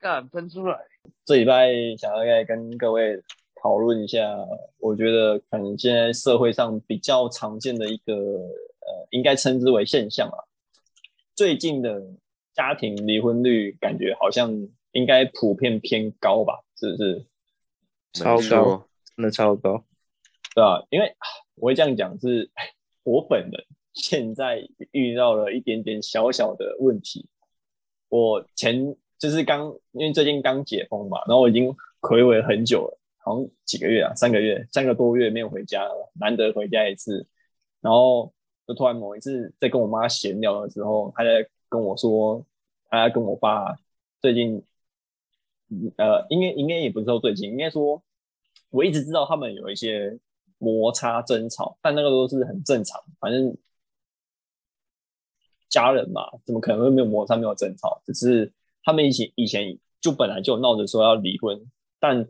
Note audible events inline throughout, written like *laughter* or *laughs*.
干喷出来。这礼拜想要再跟各位讨论一下，我觉得可能现在社会上比较常见的一个呃，应该称之为现象啊。最近的家庭离婚率感觉好像应该普遍偏高吧？是不是？超高，真的超高，对啊？因为我会这样讲，是 *laughs* 我本人现在遇到了一点点小小的问题。我前就是刚，因为最近刚解封嘛，然后我已经回违很久了，好像几个月啊，三个月，三个多月没有回家了，难得回家一次，然后就突然某一次在跟我妈闲聊的时候，她在跟我说，她跟我爸最近，呃，应该应该也不是说最近，应该说我一直知道他们有一些摩擦争吵，但那个都是很正常，反正。家人嘛，怎么可能会没有摩擦、没有争吵？只是他们以前以前就本来就闹着说要离婚，但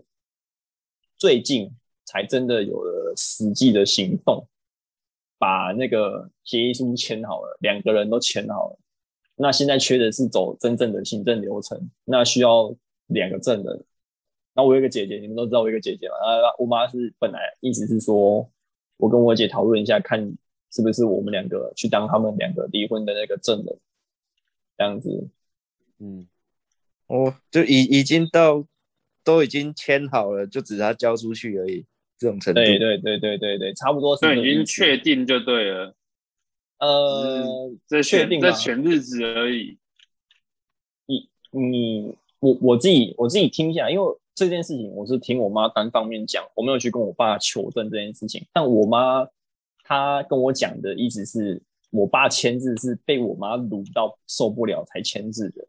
最近才真的有了实际的行动，把那个协议书签好了，两个人都签好了。那现在缺的是走真正的行政流程，那需要两个证人。那我有一个姐姐，你们都知道我有一个姐姐嘛？啊，我妈是本来意思是说，我跟我姐讨论一下看。是不是我们两个去当他们两个离婚的那个证人，这样子？嗯，哦，就已已经到都已经签好了，就只他交出去而已，这种程度。对对对对对对，差不多是。已经确定就对了。呃，这确定这选日子而已。你你我我自己我自己听一下来，因为这件事情我是听我妈单方面讲，我没有去跟我爸求证这件事情，但我妈。她跟我讲的意思是我爸签字是被我妈撸到受不了才签字的，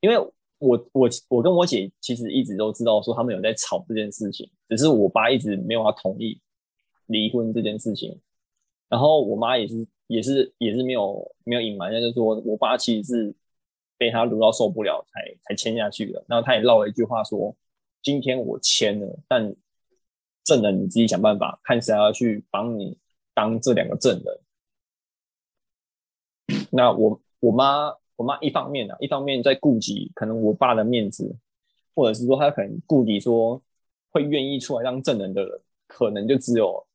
因为我我我跟我姐其实一直都知道说他们有在吵这件事情，只是我爸一直没有要同意离婚这件事情，然后我妈也是也是也是没有没有隐瞒，就是说我爸其实是被他撸到受不了才才签下去的，然后他也唠了一句话说今天我签了，但。证人你自己想办法，看谁要去帮你当这两个证人。*coughs* 那我我妈我妈一方面呢，一方面在顾及可能我爸的面子，或者是说她可能顾及说会愿意出来当证人的人，可能就只有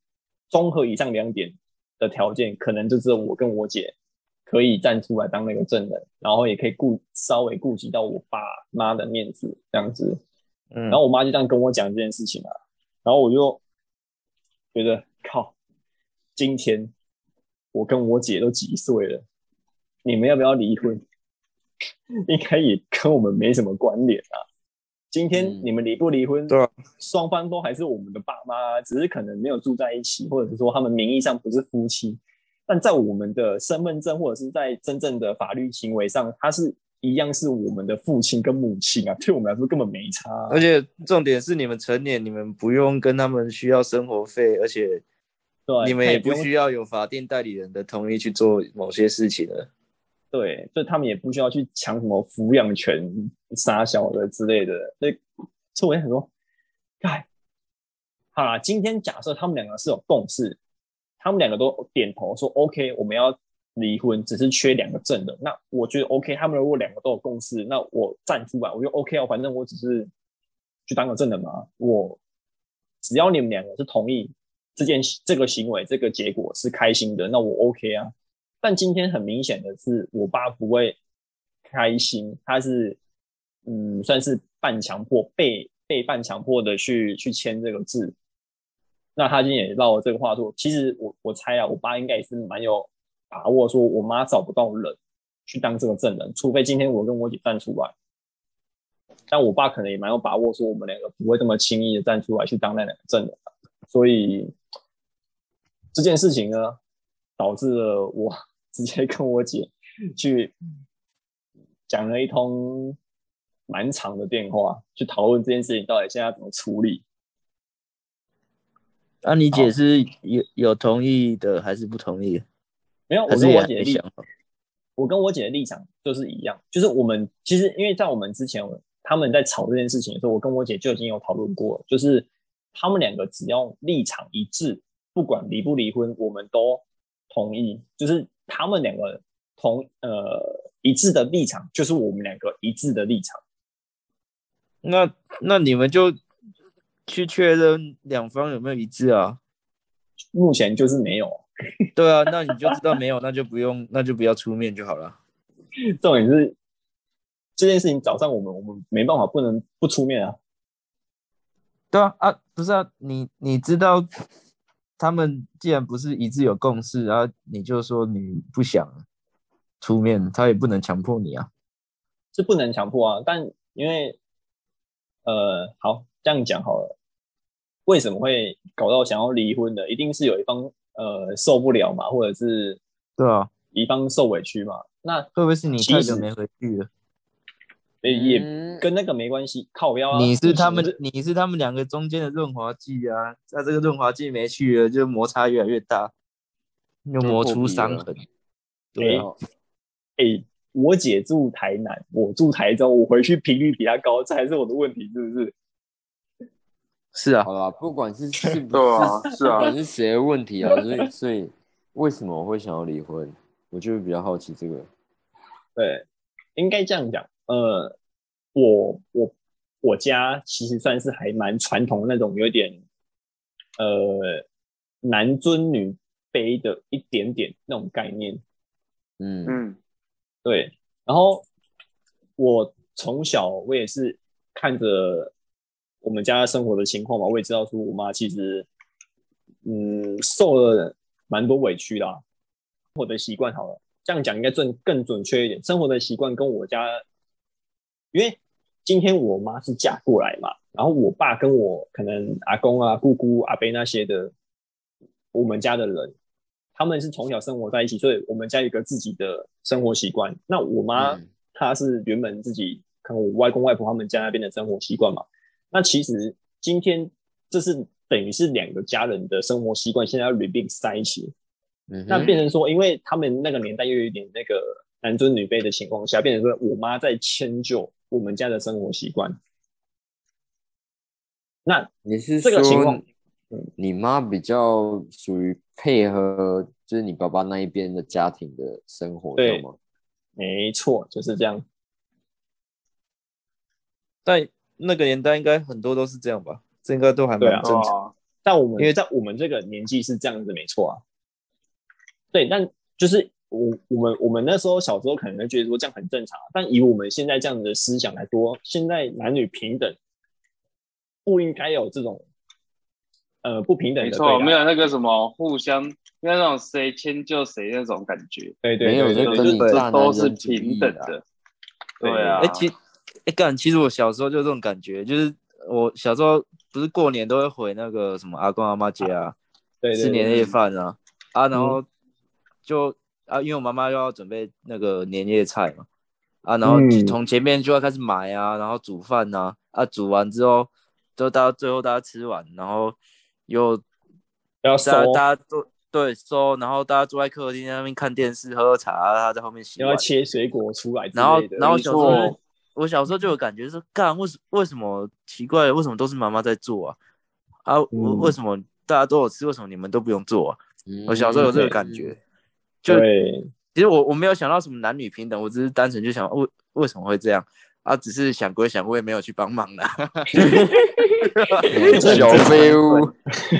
综合以上两点的条件，可能就只有我跟我姐可以站出来当那个证人，然后也可以顾稍微顾及到我爸妈的面子这样子。嗯，然后我妈就这样跟我讲这件事情啊。然后我就觉得靠，今天我跟我姐都几岁了，你们要不要离婚？*laughs* 应该也跟我们没什么关联啊。今天你们离不离婚？对，双方都还是我们的爸妈，只是可能没有住在一起，或者是说他们名义上不是夫妻，但在我们的身份证或者是在真正的法律行为上，他是。一样是我们的父亲跟母亲啊，对我们来说根本没差。而且重点是你们成年，你们不用跟他们需要生活费，而且你们也不需要有法定代理人的同意去做某些事情了。对，就他们也不需要去抢什么抚养权、杀小的之类的。所以，所以我也很多，哎，好啦，今天假设他们两个是有共识，他们两个都点头说 OK，我们要。离婚只是缺两个证的，那我觉得 OK。他们如果两个都有共识，那我站出来，我就 OK 哦。反正我只是去当个证人嘛。我只要你们两个是同意这件这个行为，这个结果是开心的，那我 OK 啊。但今天很明显的是，我爸不会开心，他是嗯，算是半强迫，被被半强迫的去去签这个字。那他今天也唠了这个话说，其实我我猜啊，我爸应该也是蛮有。把握说，我妈找不到人去当这个证人，除非今天我跟我姐站出来。但我爸可能也蛮有把握，说我们两个不会这么轻易的站出来去当那两个证人。所以这件事情呢，导致了我 *laughs* 直接跟我姐去讲了一通蛮长的电话，去讨论这件事情到底现在怎么处理。那你姐是有有同意的，还是不同意？没有，我跟我姐的立场，我跟我姐的立场就是一样，就是我们其实因为在我们之前他们在吵这件事情的时候，我跟我姐就已经有讨论过，就是他们两个只要立场一致，不管离不离婚，我们都同意，就是他们两个同呃一致的立场，就是我们两个一致的立场。那那你们就去确认两方有没有一致啊？目前就是没有。对啊，那你就知道没有，那就不用，*laughs* 那就不要出面就好了。重点是这件事情早上我们我们没办法不能不出面啊。对啊啊，不是啊，你你知道他们既然不是一致有共识，然后你就说你不想出面，他也不能强迫你啊。是不能强迫啊，但因为呃，好这样讲好了，为什么会搞到想要离婚的？一定是有一方。呃，受不了嘛，或者是对啊，一方受委屈嘛，那会不会是你太久没回去了？也也跟那个没关系，靠标啊。你是他们，你是他们两个中间的润滑剂啊，那这个润滑剂没去了，就摩擦越来越大，又磨出伤痕。*laughs* 对啊，哎，我姐住台南，我住台中，我回去频率比她高，这还是我的问题，是不是？*laughs* 是啊，好了，不管是是 *laughs* 不是，是啊，不管是谁的问题啊，所以所以为什么我会想要离婚？我就是比较好奇这个。对，应该这样讲，呃，我我我家其实算是还蛮传统那种，有点呃男尊女卑的一点点那种概念。嗯嗯，对。然后我从小我也是看着。我们家生活的情况嘛，我也知道，说我妈其实，嗯，受了蛮多委屈啦。我的习惯好了，这样讲应该准更准确一点。生活的习惯跟我家，因为今天我妈是嫁过来嘛，然后我爸跟我可能阿公啊、姑姑、阿伯那些的，我们家的人，他们是从小生活在一起，所以我们家有个自己的生活习惯。那我妈她是原本自己可能我外公外婆他们家那边的生活习惯嘛。那其实今天这是等于是两个家人的生活习惯，现在要 remix 在一起，那变成说，因为他们那个年代又有一点那个男尊女卑的情况下，变成说我妈在迁就我们家的生活习惯。那你是这个情况，你妈比较属于配合，就是你爸爸那一边的家庭的生活，对吗？没错，就是这样。但那个年代应该很多都是这样吧，这应该都还蛮正常。但我们因为在我们这个年纪是这样子，没错啊。对，但就是我我们我们那时候小时候可能觉得说这样很正常，但以我们现在这样的思想来说，现在男女平等，不应该有这种呃不平等的。没错，没有那个什么互相，没有那种谁迁就谁那种感觉。对对，没有这个都是平等的。对啊，哎，其。哎干，其实我小时候就这种感觉，就是我小时候不是过年都会回那个什么阿公阿妈家啊，对吃年夜饭啊，啊然后就啊因为我妈妈又要准备那个年夜菜嘛，啊然后从前面就要开始买啊，然后煮饭呐，啊煮完之后，就到最后大家吃完，然后又要收，大家都对收，然后大家坐在客厅那边看电视喝喝茶，他在后面洗，要切水果出来，然后然后小时候。我小时候就有感觉，说干为什为什么奇怪？为什么都是妈妈在做啊？啊，为什么大家都有吃？为什么你们都不用做啊？我小时候有这个感觉，就其实我我没有想到什么男女平等，我只是单纯就想为为什么会这样啊？只是想归想，我也没有去帮忙的。*laughs* 小废物，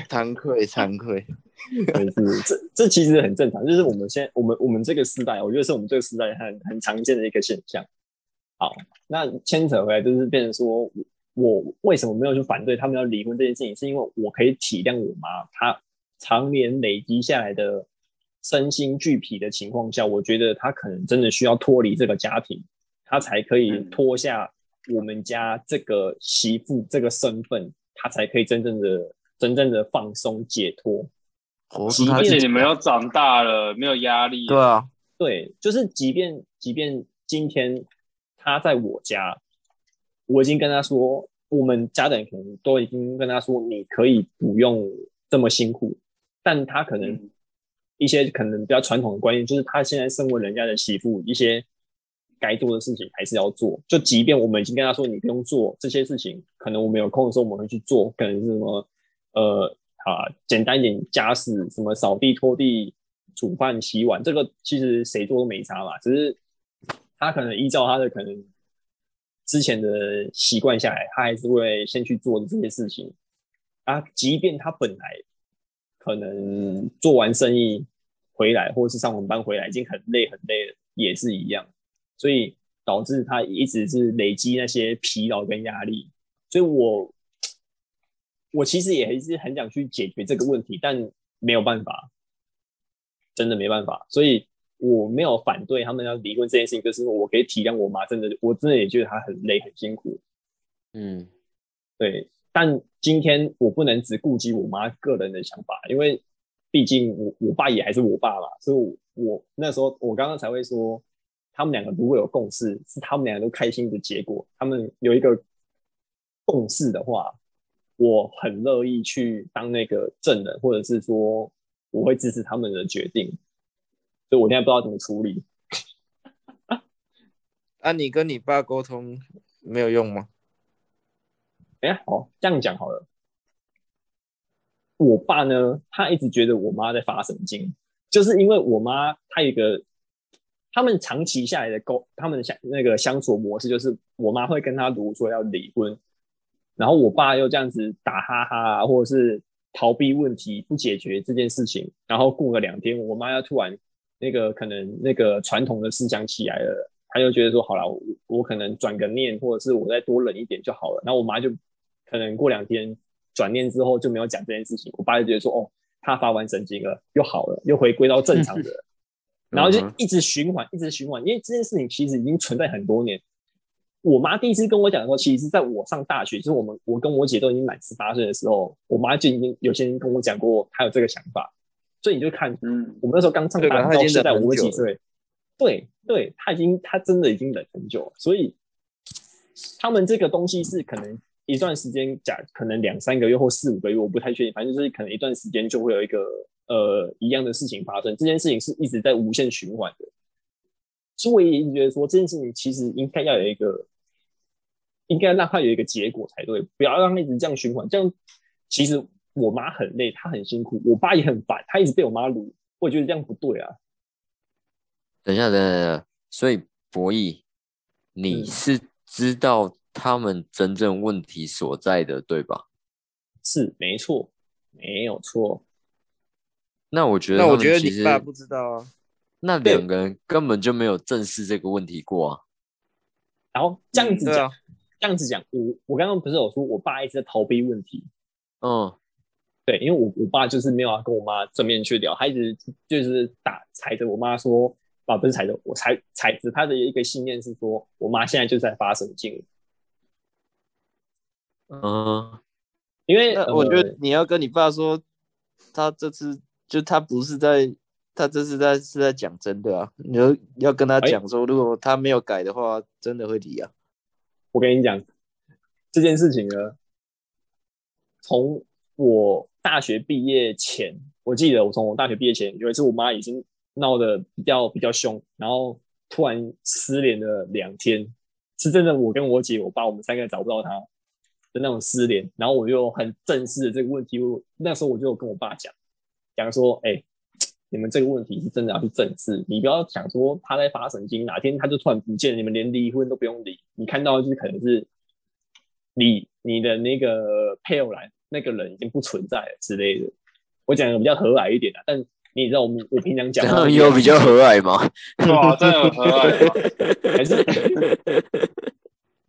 惭愧惭愧。是这这其实很正常，就是我们现在我们我们这个时代，我觉得是我们这个时代很很常见的一个现象。好，那牵扯回来就是变成说，我为什么没有去反对他们要离婚这件事情？是因为我可以体谅我妈，她常年累积下来的身心俱疲的情况下，我觉得他可能真的需要脱离这个家庭，他才可以脱下我们家这个媳妇这个身份，他才可以真正的真正的放松解脱。而且你们要长大了，没有压力。对啊，对，就是即便即便今天。他在我家，我已经跟他说，我们家的人可能都已经跟他说，你可以不用这么辛苦。但他可能一些可能比较传统的观念，就是他现在身为人家的媳妇，一些该做的事情还是要做。就即便我们已经跟他说，你不用做这些事情，可能我们有空的时候我们会去做，可能是什么呃啊简单一点家事，什么扫地、拖地、煮饭、洗碗，这个其实谁做都没差嘛，只是。他可能依照他的可能之前的习惯下来，他还是会先去做这些事情啊。即便他本来可能做完生意回来，或者是上完班回来已经很累很累了，也是一样。所以导致他一直是累积那些疲劳跟压力。所以我我其实也还是很想去解决这个问题，但没有办法，真的没办法。所以。我没有反对他们要离婚这件事情，就是我可以体谅我妈，真的，我真的也觉得她很累很辛苦。嗯，对。但今天我不能只顾及我妈个人的想法，因为毕竟我我爸也还是我爸嘛，所以我那时候我刚刚才会说，他们两个如果有共识，是他们两个都开心的结果，他们有一个共识的话，我很乐意去当那个证人，或者是说我会支持他们的决定。所以我现在不知道怎么处理。啊，你跟你爸沟通没有用吗？*laughs* 哎，好，这样讲好了。我爸呢，他一直觉得我妈在发神经，就是因为我妈她有一个，他们长期下来的沟，他们相那个相处模式，就是我妈会跟他如果说要离婚，然后我爸又这样子打哈哈啊，或者是逃避问题不解决这件事情，然后过个两天，我妈要突然。那个可能那个传统的思想起来了，他就觉得说好了，我我可能转个念，或者是我再多忍一点就好了。然后我妈就可能过两天转念之后就没有讲这件事情。我爸就觉得说哦，他发完神经了，又好了，又回归到正常的，*laughs* 然后就一直循环，一直循环。因为这件事情其实已经存在很多年。我妈第一次跟我讲说，其实是在我上大学，就是我们我跟我姐都已经满十八岁的时候，我妈就已经有些人跟我讲过，她有这个想法。所以你就看，嗯，我们那时候刚上大学到现在五十几岁，对对，他已经他真的已经忍很久了，所以他们这个东西是可能一段时间，假可能两三个月或四五个月，我不太确定，反正就是可能一段时间就会有一个呃一样的事情发生，这件事情是一直在无限循环的，所以我也觉得说这件事情其实应该要有一个，应该让它有一个结果才对，不要让它一直这样循环，这样其实。我妈很累，她很辛苦，我爸也很烦，他一直被我妈撸，我觉得这样不对啊。等一下，等等，所以博弈，你是知道他们真正问题所在的，对吧？是，没错，没有错。那我觉得，那我觉得你爸不知道啊。那两个人根本就没有正视这个问题过啊。然后这样子讲，这样子讲，我我刚刚不是有说我爸一直在逃避问题，嗯。对，因为我我爸就是没有要跟我妈正面去聊，他一直就是打踩着我妈说，啊不是踩着我踩踩着他的一个信念是说，我妈现在就在发神经。嗯，因为我觉得你要跟你爸说，他这次就他不是在，他这次在是在讲真的啊，你要要跟他讲说，如果他没有改的话，真的会离啊。我跟你讲这件事情呢，从我。大学毕业前，我记得我从我大学毕业前有一次，我妈已经闹得比较比较凶，然后突然失联了两天，是真的。我跟我姐、我爸，我们三个找不到她的那种失联，然后我就很正视的这个问题。我那时候我就跟我爸讲，讲说：“哎，你们这个问题是真的要去正视，你不要想说他在发神经，哪天他就突然不见，你们连离婚都不用离。你看到就是可能是你你的那个配偶栏。”那个人已经不存在了之类的，我讲的比较和蔼一点的，但你知道我们我平常讲有比较和蔼吗？哇，真的和蔼，*laughs* 还是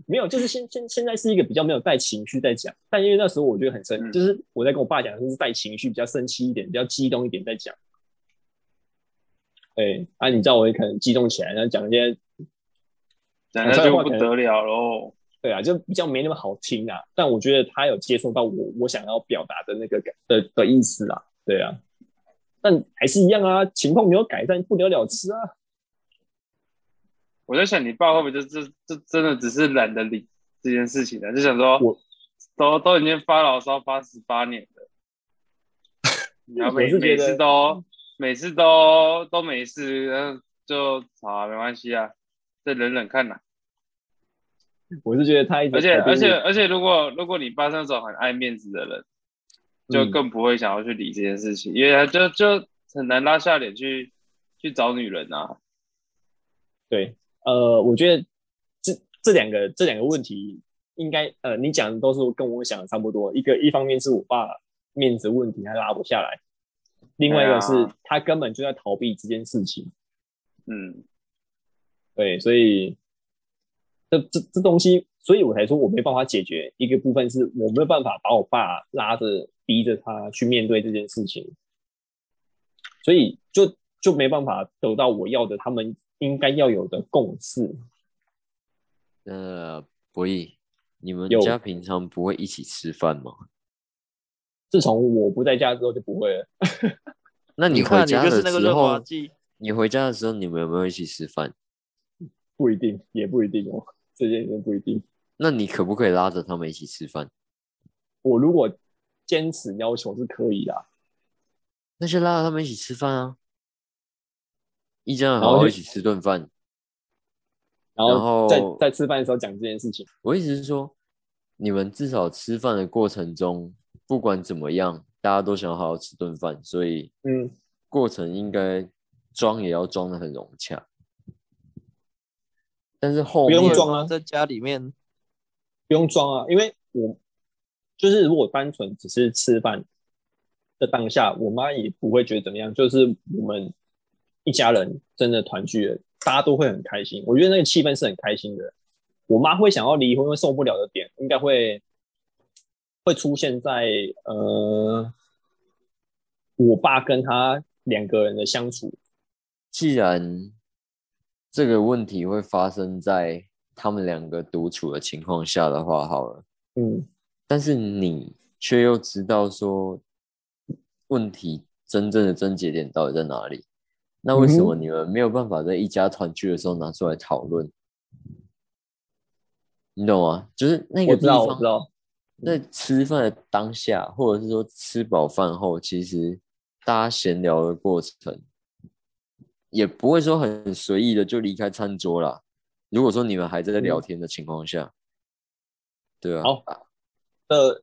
没有？就是现现现在是一个比较没有带情绪在讲，但因为那时候我觉得很生，就是我在跟我爸讲，就是带情绪，比较生气一点，比较激动一点在讲。对啊，你知道我也可能激动起来，然后讲一些讲的就不得了喽。对啊，就比较没那么好听啊，但我觉得他有接受到我我想要表达的那个感的的意思啊，对啊，但还是一样啊，情况没有改善，不了了之啊。我在想，你爸会不会就这这真的只是懒得理这件事情呢？就想说，我都都已经发牢骚发十八年了，*laughs* 你要每每次都每次都都没事，然后就啊，没关系啊，再忍忍看呐。我是觉得他，而且而且而且，如果如果你爸是那种很爱面子的人，就更不会想要去理这件事情，因为他就就很难拉下脸去去找女人啊。对，呃，我觉得这这两个这两个问题，应该呃，你讲的都是跟我想的差不多。一个一方面是我爸面子问题他拉不下来，另外一个是他根本就在逃避这件事情。嗯，对，所以这这这东西，所以我才说我没办法解决。一个部分是我没有办法把我爸拉着逼着他去面对这件事情，所以就就没办法得到我要的他们应该要有的共识。呃，博弈，你们家平常不会一起吃饭吗？自从我不在家之后就不会了。*laughs* 那你回家的时候，你回家的时候，你们有没有一起吃饭？*laughs* 不一定，也不一定哦，这件事不一定。那你可不可以拉着他们一起吃饭？我如果坚持要求是可以的，那就拉着他们一起吃饭啊，一家人好好一起吃顿饭。然后在在吃饭的时候讲这件事情。我意思是说，你们至少吃饭的过程中，不管怎么样，大家都想好好吃顿饭，所以嗯，过程应该装也要装的很融洽。但是后不用装啊，在家里面不用装啊，因为我就是如果单纯只是吃饭的当下，我妈也不会觉得怎么样，就是我们一家人真的团聚了。大家都会很开心，我觉得那个气氛是很开心的。我妈会想要离婚，会受不了的点，应该会会出现在呃，我爸跟他两个人的相处。既然这个问题会发生在他们两个独处的情况下的话，好了，嗯，但是你却又知道说问题真正的症结点到底在哪里。那为什么你们没有办法在一家团聚的时候拿出来讨论？你懂吗？就是那个地方，在吃饭的当下，或者是说吃饱饭后，其实大家闲聊的过程，也不会说很随意的就离开餐桌了。如果说你们还在聊天的情况下，对啊。好，这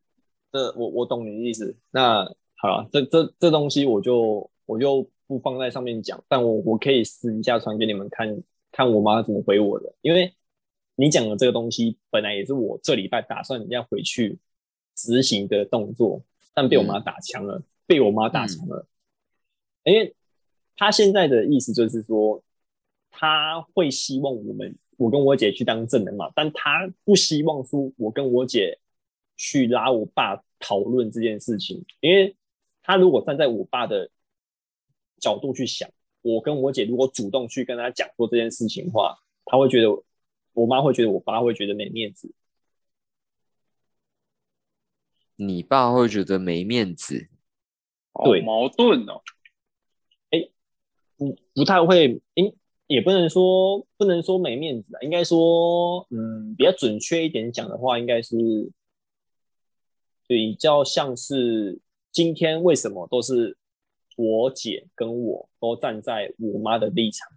这我我懂你的意思。那好了，这这这东西我就我就。不放在上面讲，但我我可以私底下传给你们看看我妈怎么回我的。因为你讲的这个东西，本来也是我这礼拜打算要回去执行的动作，但被我妈打枪了，被我妈打枪了。因为她现在的意思就是说，她会希望我们我跟我姐去当证人嘛，但她不希望说我跟我姐去拉我爸讨论这件事情，因为她如果站在我爸的。角度去想，我跟我姐如果主动去跟她讲说这件事情的话，她会觉得我妈会觉得我爸会觉得没面子，你爸会觉得没面子，对，矛盾哦。哎，不不太会，应也不能说不能说没面子啊，应该说，嗯，比较准确一点讲的话，应该是比较像是今天为什么都是。我姐跟我都站在我妈的立场，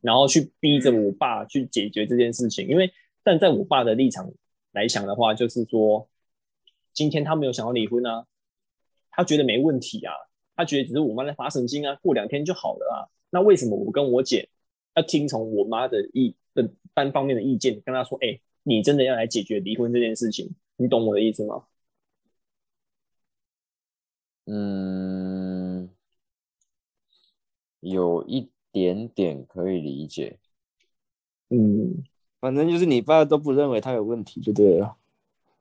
然后去逼着我爸去解决这件事情。因为站在我爸的立场来想的话，就是说，今天他没有想要离婚啊，他觉得没问题啊，他觉得只是我妈在发神经啊，过两天就好了啊。那为什么我跟我姐要听从我妈的意的单方面的意见，跟他说，哎，你真的要来解决离婚这件事情？你懂我的意思吗？嗯。有一点点可以理解，嗯，反正就是你爸都不认为他有问题就对了，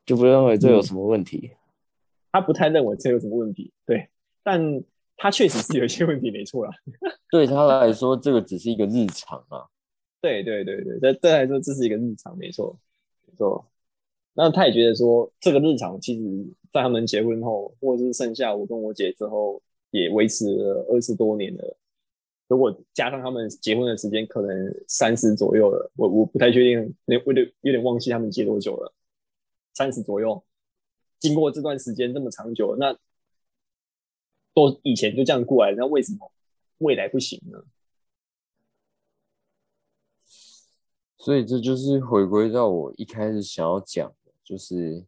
就不认为这有什么问题，他不太认为这有什么问题，对，但他确实是有一些问题，没错啦。*laughs* 对他来说，这个只是一个日常啊。对对对对，对对来说这是一个日常，没错没错。那他也觉得说，这个日常其实，在他们结婚后，或者是剩下我跟我姐之后，也维持了二十多年了。如果加上他们结婚的时间，可能三十左右了。我我不太确定，有有点有点忘记他们结多久了。三十左右，经过这段时间这么长久，那都以前就这样过来，那为什么未来不行呢？所以这就是回归到我一开始想要讲的，就是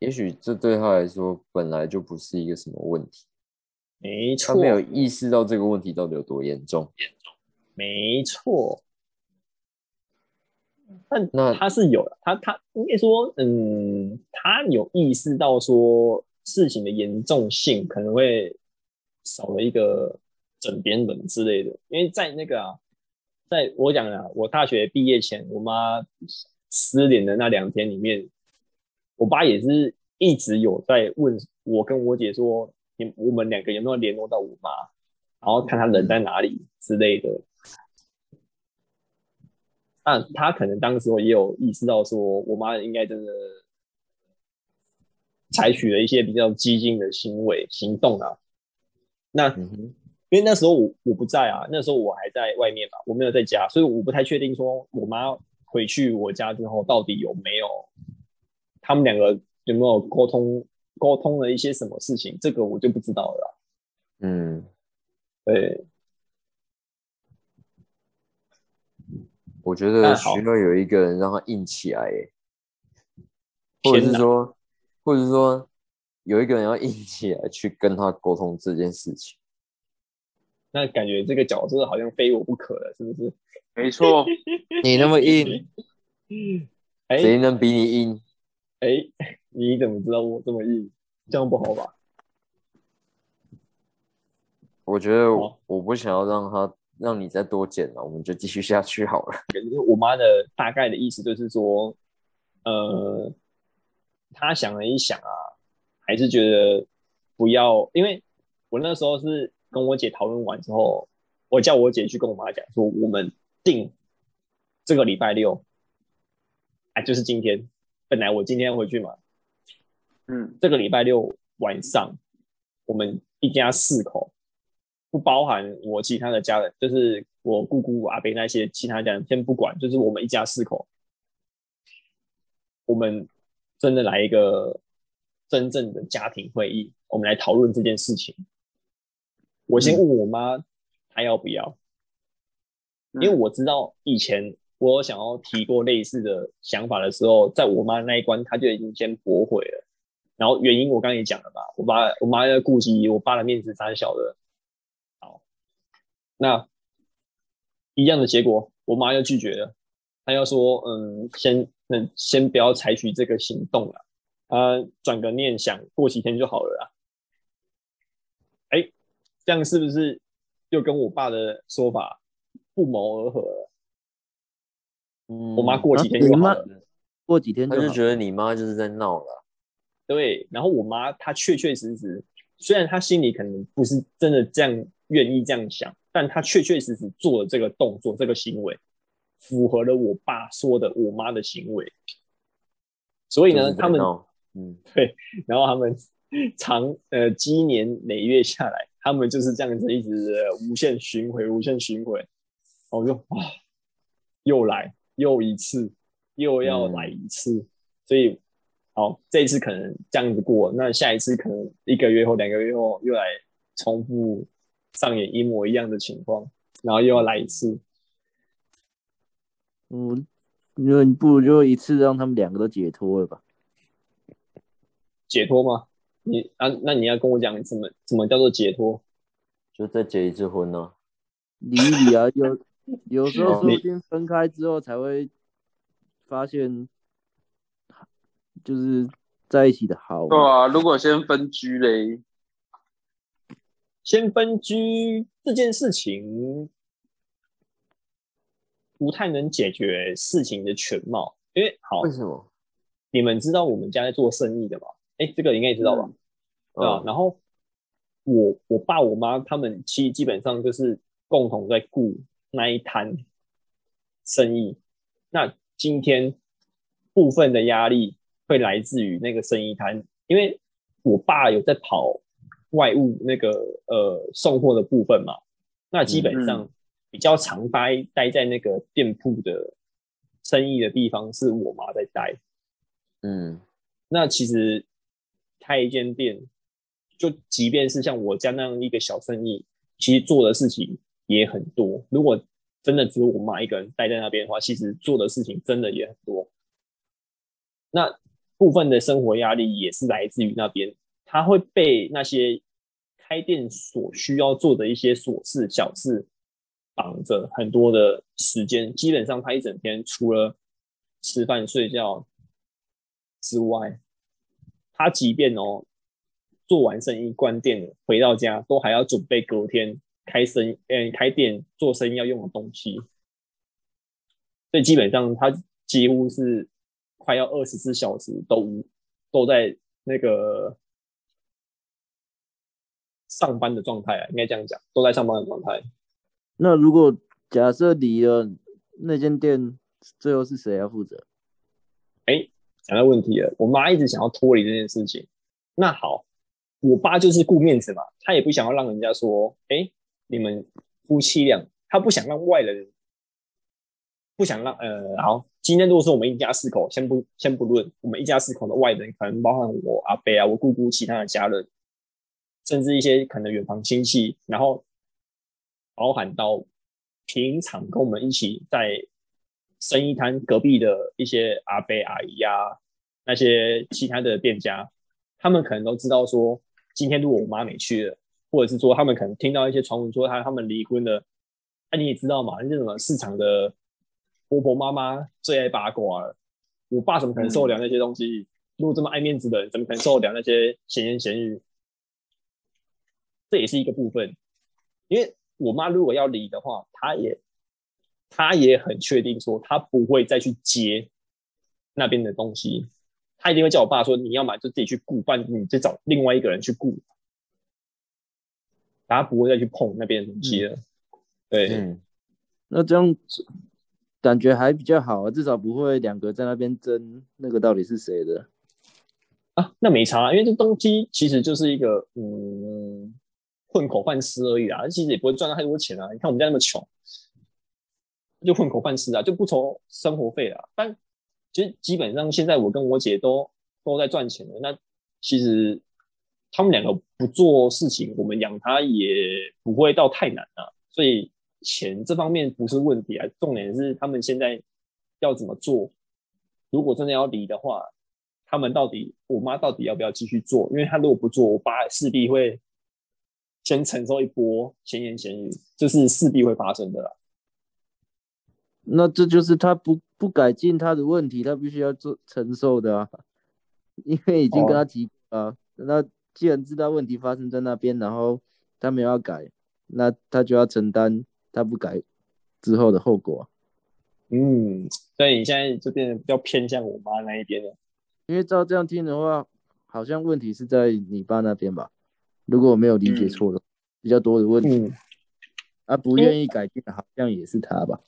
也许这对他来说本来就不是一个什么问题。没错，他没有意识到这个问题到底有多严重。严重，没错。但那他是有的，他他应该说，嗯，他有意识到说事情的严重性可能会少了一个枕边人之类的，因为在那个啊，在我讲啊，我大学毕业前，我妈失联的那两天里面，我爸也是一直有在问我跟我姐说，你我们两个有没有联络到我妈，然后看她人在哪里之类的。那他可能当时也有意识到，说我妈应该真的采取了一些比较激进的行为行动啊。那因为那时候我我不在啊，那时候我还在外面嘛，我没有在家，所以我不太确定说我妈回去我家之后到底有没有他们两个有没有沟通沟通了一些什么事情，这个我就不知道了。嗯，对。我觉得需要有一个人让他硬起来，或者是说，或者是说，有一个人要硬起来去跟他沟通这件事情。那感觉这个角色好像非我不可了，是不是？没错，*laughs* 你那么硬，*laughs* 谁能比你硬？哎，你怎么知道我这么硬？这样不好吧？我觉得我不想要让他。让你再多剪了，我们就继续下去好了。*laughs* 我妈的大概的意思就是说，呃，她想了一想啊，还是觉得不要，因为我那时候是跟我姐讨论完之后，我叫我姐去跟我妈讲说，我们定这个礼拜六，啊，就是今天，本来我今天要回去嘛，嗯，这个礼拜六晚上，我们一家四口。不包含我其他的家人，就是我姑姑、阿伯那些其他家人，先不管，就是我们一家四口，我们真的来一个真正的家庭会议，我们来讨论这件事情。我先问我妈，她要不要？因为我知道以前我想要提过类似的想法的时候，在我妈那一关，她就已经先驳回了。然后原因我刚刚也讲了吧，我爸我妈要顾及我爸的面子，胆小的。好那一样的结果，我妈又拒绝了。她要说：“嗯，先，那先不要采取这个行动了。啊，转个念想，过几天就好了啦。”哎，这样是不是又跟我爸的说法不谋而合了？嗯，我妈过几天就好了。过几天她就觉得你妈就是在闹了。对，然后我妈她确确实实，虽然她心里可能不是真的这样愿意这样想。但她确确实实做了这个动作，这个行为符合了我爸说的我妈的行为，所以呢，他们嗯。*laughs* 对，然后他们长呃积年累月下来，他们就是这样子一直无限循环，无限循环，我就啊又来又一次，又要来一次，所以好这一次可能这样子过，那下一次可能一个月后、两个月后又来重复。上演一模一样的情况，然后又要来一次。嗯，你说你不如就一次让他们两个都解脱了吧？解脱吗？你啊，那你要跟我讲怎么？怎么叫做解脱？就再结一次婚呢？理理啊，有有时候 *laughs* 说先分开之后才会发现，就是在一起的好。对啊，如果先分居嘞？先分居这件事情不太能解决事情的全貌，因为好为什么？你们知道我们家在做生意的吗？哎，这个应该也知道吧？对啊。然后我我爸我妈他们其实基本上就是共同在顾那一摊生意。那今天部分的压力会来自于那个生意摊，因为我爸有在跑。外务那个呃送货的部分嘛，那基本上比较常待待在那个店铺的生意的地方是我妈在待。嗯，那其实开一间店，就即便是像我家那样一个小生意，其实做的事情也很多。如果真的只有我妈一个人待在那边的话，其实做的事情真的也很多。那部分的生活压力也是来自于那边，他会被那些。开店所需要做的一些琐事小事，绑着很多的时间。基本上，他一整天除了吃饭、睡觉之外，他即便哦做完生意关店，回到家都还要准备隔天开生嗯开店做生意要用的东西，所以基本上他几乎是快要二十四小时都都在那个上班的状态啊，应该这样讲，都在上班的状态。那如果假设离了那间店，最后是谁要负责？哎，讲到问题了。我妈一直想要脱离这件事情。那好，我爸就是顾面子嘛，他也不想要让人家说，哎，你们夫妻俩，他不想让外人，不想让呃，好，今天如果说我们一家四口，先不先不论，我们一家四口的外人，可能包含我阿伯啊，我姑姑，其他的家人，甚至一些可能远房亲戚，然后。包含到平常跟我们一起在生意摊隔壁的一些阿伯阿姨呀，那些其他的店家，他们可能都知道说，今天如果我妈没去了，或者是说他们可能听到一些传闻说他他们离婚了，那你也知道嘛，那什么市场的婆婆妈妈最爱八卦了，我爸怎么可能受得了那些东西？如果这么爱面子的人，怎么可能受得了那些闲言闲语？这也是一个部分，因为。我妈如果要离的话，她也，她也很确定说，她不会再去接那边的东西，她一定会叫我爸说，你要买就自己去顾，不然你就找另外一个人去顾，她不会再去碰那边的东西了。对，那这样感觉还比较好啊，至少不会两个在那边争那个到底是谁的啊，那没差，因为这东西其实就是一个嗯。混口饭吃而已啊，其实也不会赚到太多钱啊。你看我们家那么穷，就混口饭吃啊，就不愁生活费啊。但其实基本上现在我跟我姐都都在赚钱了。那其实他们两个不做事情，我们养他也不会到太难啊。所以钱这方面不是问题啊，重点是他们现在要怎么做。如果真的要离的话，他们到底我妈到底要不要继续做？因为她如果不做，我爸势必会。先承受一波闲言闲语，就是势必会发生的啦。那这就是他不不改进他的问题，他必须要做承受的啊。*laughs* 因为已经跟他提啊，那既然知道问题发生在那边，然后他没有要改，那他就要承担他不改之后的后果。嗯，所以你现在就变得比较偏向我妈那一边了。因为照这样听的话，好像问题是在你爸那边吧？如果我没有理解错的，比较多的问题，啊，不愿意改变，好像也是他吧。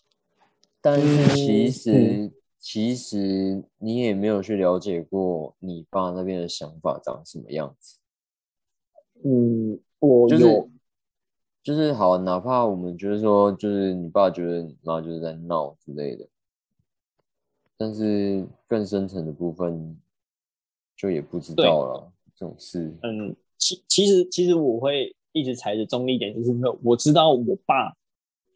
但是其实，其实你也没有去了解过你爸那边的想法长什么样子。嗯，我就是就是好，哪怕我们觉得说，就是你爸觉得你妈就是在闹之类的，但是更深层的部分就也不知道了这种事。嗯。其其实其实我会一直踩着中立点，就是说我知道我爸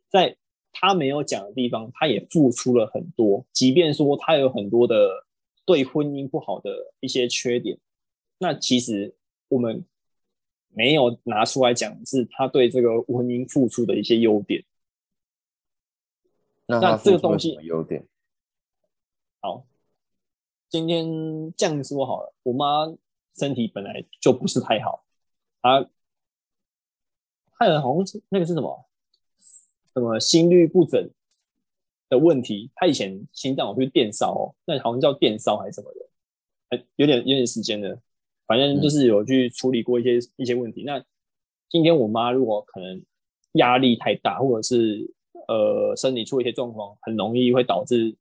在他没有讲的地方，他也付出了很多。即便说他有很多的对婚姻不好的一些缺点，那其实我们没有拿出来讲，是他对这个婚姻付出的一些优点。那这个东西优点好，今天这样说好了，我妈。身体本来就不是太好，她她有好像是那个是什么什么心律不整的问题，她以前心脏我去电烧，那好像叫电烧还是什么的，哎，有点有点时间的，反正就是有去处理过一些一些问题。那今天我妈如果可能压力太大，或者是呃身体出一些状况，很容易会导致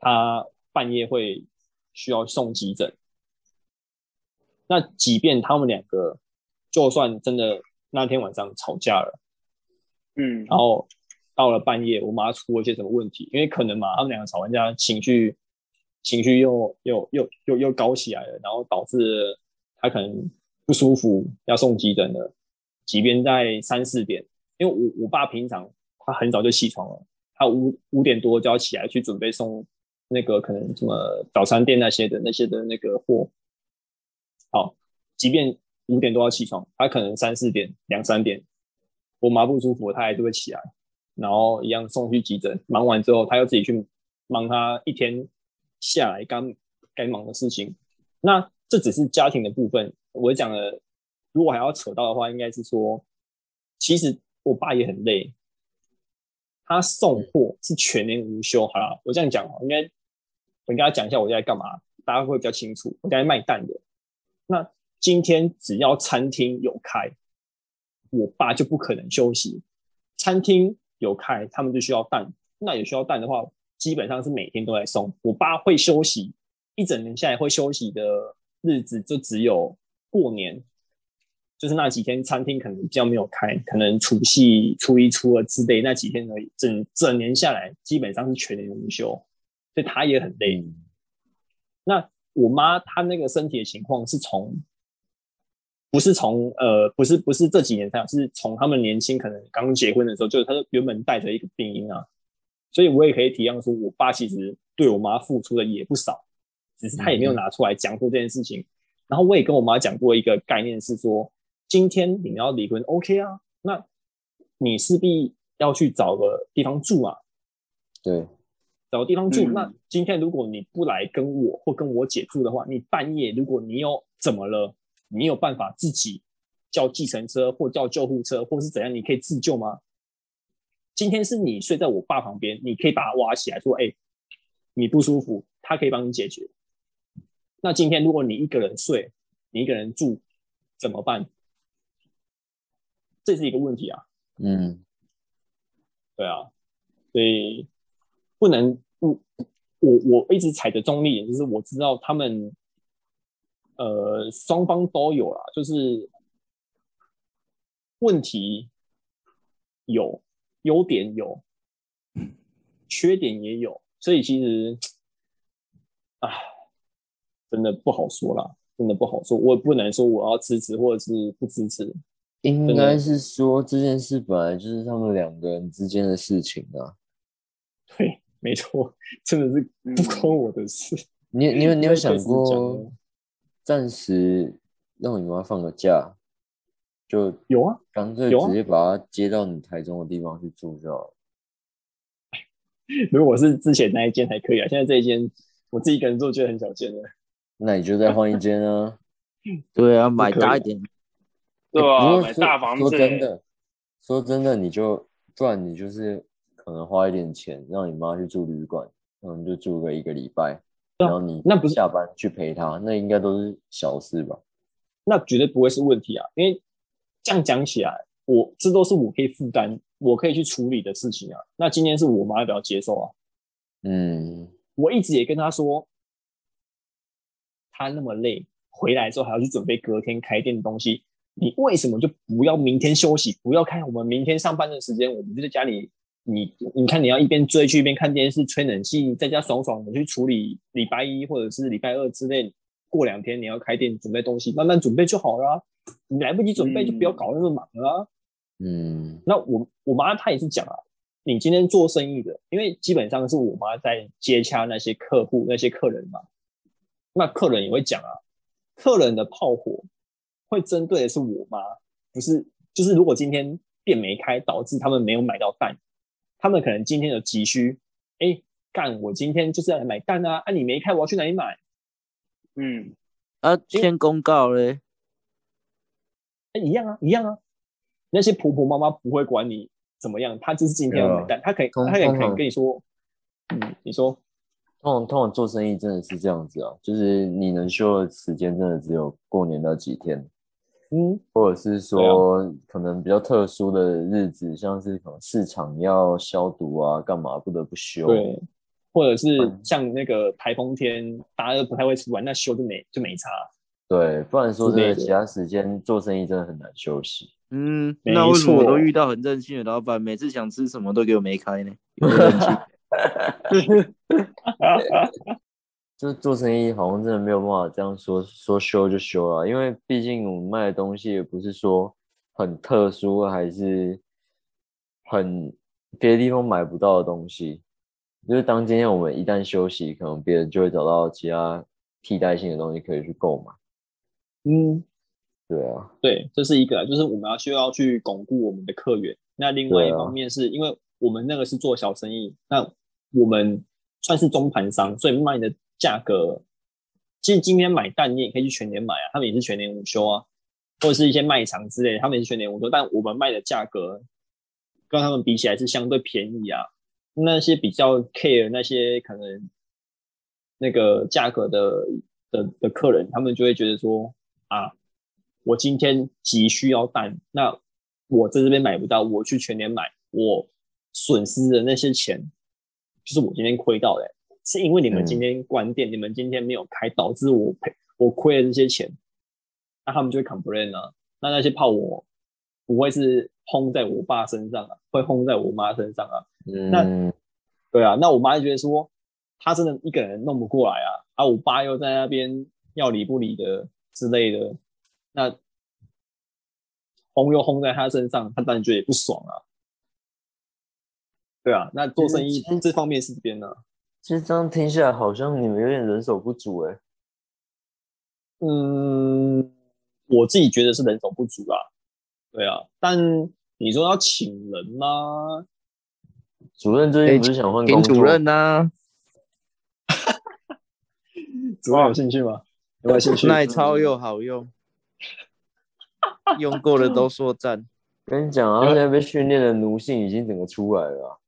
她半夜会需要送急诊。那即便他们两个，就算真的那天晚上吵架了，嗯，然后到了半夜，我妈出了一些什么问题？因为可能嘛，他们两个吵完架，情绪情绪又又又又又高起来了，然后导致他可能不舒服，要送急诊了。即便在三四点，因为我我爸平常他很早就起床了，他五五点多就要起来去准备送那个可能什么早餐店那些的那些的那个货。好，即便五点多要起床，他可能三四点、两三点，我妈不舒服，他还是会起来，然后一样送去急诊。忙完之后，他又自己去忙他一天下来该该忙的事情。那这只是家庭的部分。我讲的，如果还要扯到的话，应该是说，其实我爸也很累。他送货是全年无休。好了，我这样讲哦，应该我跟他讲一下我在干嘛，大家会比较清楚。我在卖蛋的。那今天只要餐厅有开，我爸就不可能休息。餐厅有开，他们就需要蛋。那也需要蛋的话，基本上是每天都在送。我爸会休息一整年下来会休息的日子，就只有过年，就是那几天餐厅可能比较没有开，可能除夕、初一、初二之类那几天而已。整整年下来，基本上是全年无休，所以他也很累。那我妈她那个身体的情况是从。不是从呃，不是不是这几年才有，是从他们年轻可能刚结婚的时候，就是他原本带着一个病因啊，所以我也可以体谅说，我爸其实对我妈付出的也不少，只是他也没有拿出来讲过这件事情。然后我也跟我妈讲过一个概念是说，今天你们要离婚，OK 啊，那你势必要去找个地方住啊，对，找个地方住。那今天如果你不来跟我或跟我姐住的话，你半夜如果你有怎么了？你有办法自己叫计程车或叫救护车，或是怎样？你可以自救吗？今天是你睡在我爸旁边，你可以把他挖起来，说：“哎，你不舒服，他可以帮你解决。”那今天如果你一个人睡，你一个人住，怎么办？这是一个问题啊。嗯，对啊，所以不能不我我一直踩着中立，就是我知道他们。呃，双方都有啦，就是问题有，优点有，缺点也有，所以其实啊，真的不好说啦，真的不好说，我也不能说我要支持或者是不支持，应该是说这件事本来就是他们两个人之间的事情啊。对，没错，真的是不关我的事。你你有你有 *laughs* 想过？暂时让你妈放个假，就有啊，干脆直接把她接到你台中的地方去住就好了。*laughs* 如果是之前那一间还可以啊，现在这一间我自己一个人住，觉得很小间了。那你就再换一间啊。*laughs* 对啊，买大一点。对啊，买大房子。说真的，说真的，你就不然你就是可能花一点钱让你妈去住旅馆，然后就住个一个礼拜。然后你那不是下班去陪她，那应该都是小事吧？那绝对不会是问题啊！因为这样讲起来，我这都是我可以负担、我可以去处理的事情啊。那今天是我妈要不要接受啊？嗯，我一直也跟她说，她那么累，回来之后还要去准备隔天开店的东西，你为什么就不要明天休息？不要看我们明天上班的时间，我们就在家里。你你看，你要一边追剧一边看电视、吹冷气，在家爽爽的去处理礼拜一或者是礼拜二之内，过两天你要开店准备东西，慢慢准备就好了。你来不及准备就不要搞那么忙了。嗯，那我我妈她也是讲啊，你今天做生意的，因为基本上是我妈在接洽那些客户、那些客人嘛，那客人也会讲啊，客人的炮火会针对的是我妈，不是就是如果今天店没开，导致他们没有买到蛋。他们可能今天有急需，哎，干！我今天就是要来买蛋啊！啊，你没开，我要去哪里买？嗯，啊，先公告嘞。哎，一样啊，一样啊。那些婆婆妈妈不会管你怎么样，她就是今天要买单，她可以，他可以可以跟你说，嗯，你说，通常通常做生意真的是这样子啊，就是你能休的时间真的只有过年那几天。嗯，或者是说可能比较特殊的日子，像是可能市场要消毒啊，干嘛不得不休？对，或者是像那个台风天，大家都不太会出门，那休就没就没差。对，不然说这其他时间做生意真的很难休息。嗯，那为什么我都遇到很任性的老板，每次想吃什么都给我没开呢？有 *laughs* 就是做生意好像真的没有办法这样说说修就修啊，因为毕竟我们卖的东西也不是说很特殊，还是很别的地方买不到的东西。就是当今天我们一旦休息，可能别人就会找到其他替代性的东西可以去购买。嗯，对啊，对，这是一个，就是我们要需要去巩固我们的客源。那另外一方面是因为我们那个是做小生意，那我们算是中盘商，所以卖的。价格，其实今天买蛋你也可以去全年买啊，他们也是全年午休啊，或者是一些卖场之类，他们也是全年午休，但我们卖的价格跟他们比起来是相对便宜啊。那些比较 care 那些可能那个价格的的的客人，他们就会觉得说啊，我今天急需要蛋，那我在这边买不到，我去全年买，我损失的那些钱，就是我今天亏到的，是因为你们今天关店，你们今天没有开，导致我赔我亏了这些钱，那他们就会 complain 啊，那那些炮我不会是轰在我爸身上啊，会轰在我妈身上啊。那对啊，那我妈就觉得说，他真的一个人弄不过来啊，啊，我爸又在那边要理不理的之类的，那轰又轰在他身上，他当然觉得也不爽啊。对啊，那做生意这方面是这边呢。其实这样听起来，好像你们有点人手不足哎。嗯，我自己觉得是人手不足啊。对啊，但你说要请人吗？主任最近不是想换工作？主任呢？*laughs* 主任有兴趣吗？有没有兴趣？耐操又好用，用过的都说赞。跟你讲啊，现在被训练的奴性已经整个出来了。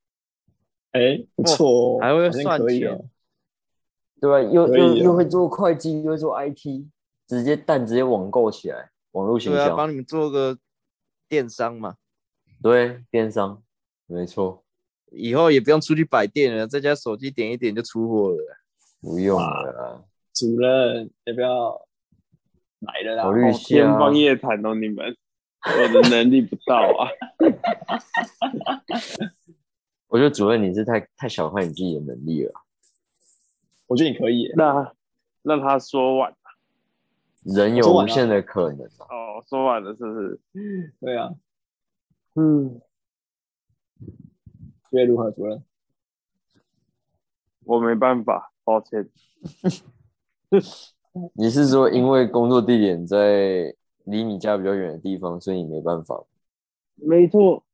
哎，不错，哦还会算钱，对吧？又又又会做会计，又会做 IT，直接蛋直接网购起来，网络行销，帮你们做个电商嘛？对，电商，没错。以后也不用出去摆店了，在家手机点一点就出货了。不用了，主任要不要来了啦？考虑天方夜谭哦，你们我的能力不到啊。*laughs* 我觉得主任你是太太小看你自己的能力了。我觉得你可以。那让他说完。人有无限的可能。哦，说完了是不是？对啊。嗯。觉得如何，主任？我没办法，抱歉。*laughs* *laughs* 你是说因为工作地点在离你家比较远的地方，所以你没办法？没错。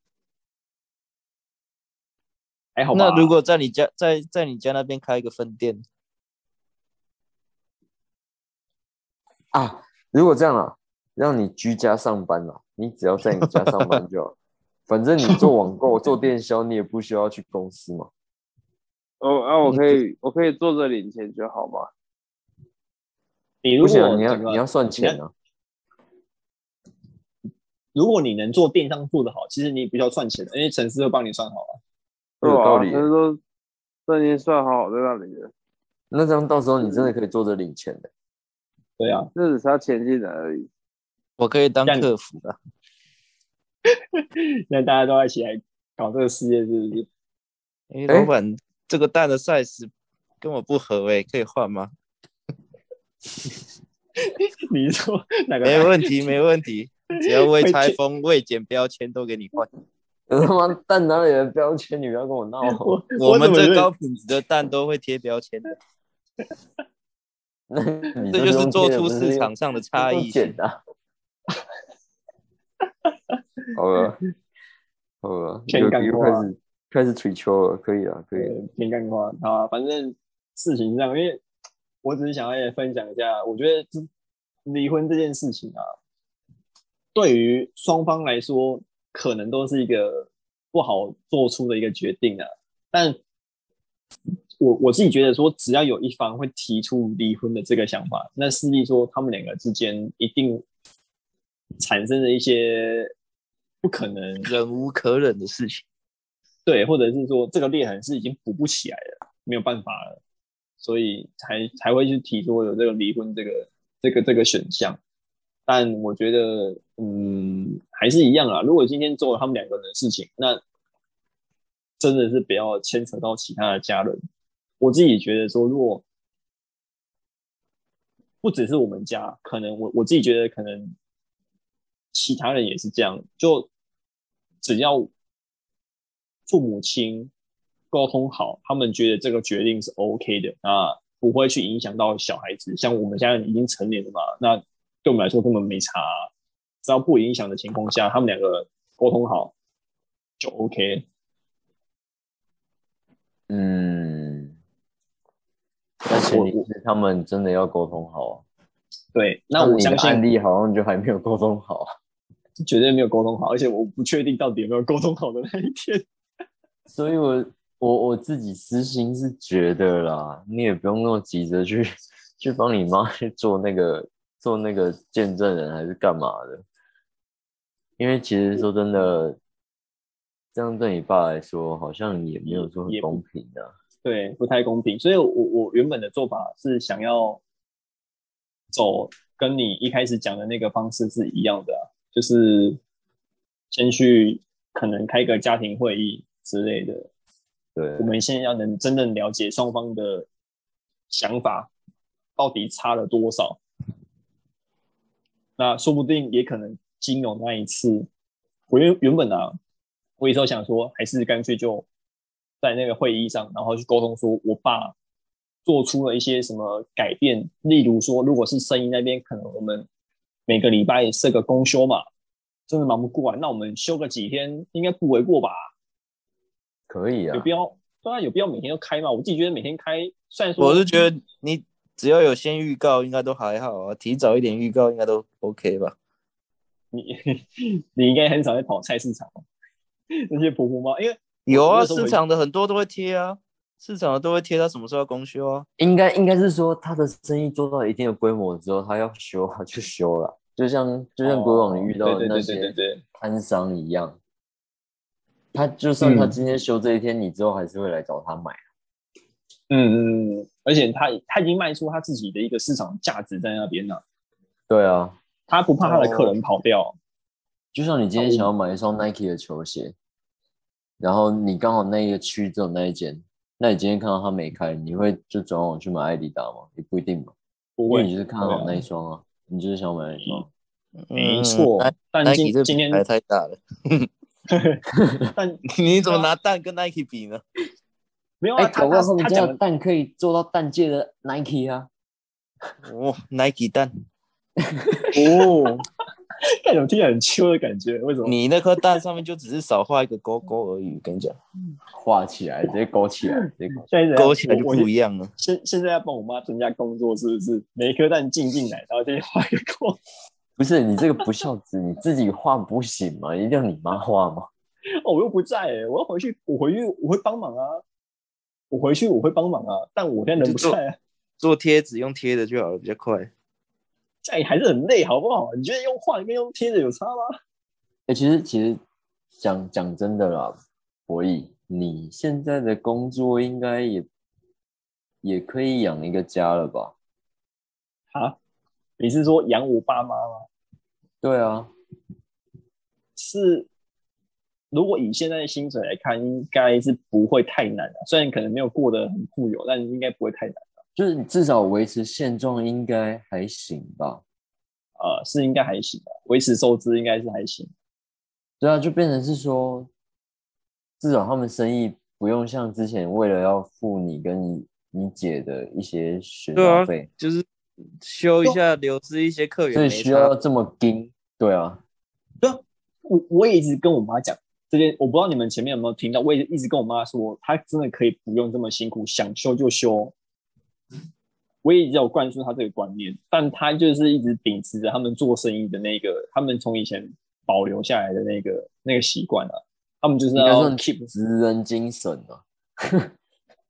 还好那如果在你家，在在你家那边开一个分店啊？如果这样啊，让你居家上班啊，你只要在你家上班就好。*laughs* 反正你做网购、*laughs* 做电销，你也不需要去公司嘛。哦，那我可以，我可以坐着领钱就好吗？你如果你要你要算钱啊。如果你能做电商做得好，其实你比较赚钱的，因为城市会帮你算好了。有道理。就是说，这已经算好在那里了。那这样到时候你真的可以坐着领钱的。对啊，这只是要钱进来而已。我可以当客服的。*laughs* 那大家都一起来搞这个事业，是不是？哎，老板，这个蛋的 size 跟我不合哎，可以换吗？*laughs* 你说哪个？没问题，没问题，只要未拆封、未剪标签都给你换。他妈蛋哪里的标签？你不要跟我闹！*laughs* 我们这高品质的蛋都会贴标签的。*laughs* 这就是做出市场上的差异性的。好了，好了，又开始开始吹球了，可以了，可以。天干话啊，反正事情这样，因为我只是想要也分享一下，我觉得这离婚这件事情啊，对于双方来说，可能都是一个不好做出的一个决定啊。但我我自己觉得说，只要有一方会提出离婚的这个想法，那势必说他们两个之间一定产生了一些。不可能忍无可忍的事情，对，或者是说这个裂痕是已经补不起来了，没有办法了，所以才才会去提出有这个离婚这个这个这个选项。但我觉得，嗯，还是一样啊。如果今天做了他们两个人的事情，那真的是不要牵扯到其他的家人。我自己觉得说，如果不只是我们家，可能我我自己觉得可能其他人也是这样，就。只要父母亲沟通好，他们觉得这个决定是 OK 的，那不会去影响到小孩子。像我们现在已经成年了嘛，那对我们来说根本没差。只要不影响的情况下，他们两个沟通好就 OK。嗯，但前提是他们真的要沟通好啊。对，那我相信案例好像就还没有沟通好，绝对没有沟通好，而且我不确定到底有没有沟通好的那一天。所以我我我自己私心是觉得啦，你也不用那么急着去去帮你妈去做那个做那个见证人还是干嘛的，因为其实说真的，这样对你爸来说好像也没有说很公平的。对，不太公平。所以我我原本的做法是想要走跟你一开始讲的那个方式是一样的，就是先去可能开个家庭会议。之类的，对，我们现在要能真正了解双方的想法到底差了多少，那说不定也可能金融那一次，我原原本啊，我有时候想说，还是干脆就在那个会议上，然后去沟通，说我爸做出了一些什么改变，例如说，如果是生意那边，可能我们每个礼拜设个公休嘛，真的忙不过来，那我们休个几天，应该不为过吧？可以啊，有必要？当然有必要每天都开吗。我自己觉得每天开，虽然说我是觉得你只要有先预告，应该都还好啊。提早一点预告，应该都 OK 吧？你 *laughs* 你应该很少在跑菜市场，*laughs* 那些婆婆妈，因为有啊，市场的很多都会贴啊，市场的都会贴他什么时候要公休啊。应该应该是说他的生意做到一定的规模之后，他要休就休了，就像就像国网遇到的那些摊商一样。他就算他今天休这一天，你之后还是会来找他买。嗯嗯，而且他他已经卖出他自己的一个市场价值在那边了。对啊，他不怕他的客人跑掉。就像你今天想要买一双 Nike 的球鞋，然后你刚好那一个区只有那一间，那你今天看到他没开，你会就转往去买艾迪达吗？也不一定嘛。不会，你就是看好那一双啊，你就是想买那双。没错，但今今天太大了。*laughs* *laughs* 但 *laughs* 你怎么拿蛋跟 Nike 比呢？没有啊，他他他讲的蛋可以做到蛋界的 Nike 啊。哦，Nike 蛋。*laughs* 哦，那种听起来很秋的感觉，为什么？你那颗蛋上面就只是少画一个勾勾而已，跟你讲，画起来直接勾起来，直接勾起来就不一样了。现现在要帮我妈增加工作，是不是？每一颗蛋进进来，然后再画一个勾。不是你这个不孝子，你自己画不行吗？一定要你妈画吗？哦，我又不在，我要回去，我回去我会帮忙啊，我回去我会帮忙啊，但我现在人不在啊。做贴纸用贴的就好了，比较快。这还是很累，好不好？你觉得用画跟用贴的有差吗？哎，其实其实讲讲真的啦，博弈，你现在的工作应该也也可以养一个家了吧？啊？你是说养我爸妈吗？对啊，是。如果以现在的薪水来看，应该是不会太难的。虽然可能没有过得很富有，但应该不会太难就是你至少维持现状，应该还行吧？呃，是应该还行的，维持收支应该是还行。对啊，就变成是说，至少他们生意不用像之前为了要付你跟你你姐的一些学费，就是。修一下，流失一些客源，所以需要这么盯。对啊，对啊，我我也一直跟我妈讲这件，我不知道你们前面有没有听到，我也一直跟我妈说，她真的可以不用这么辛苦，想修就修。我也一直有灌输她这个观念，但她就是一直秉持着他们做生意的那个，他们从以前保留下来的那个那个习惯啊，他们就是要 keep 职人精神啊，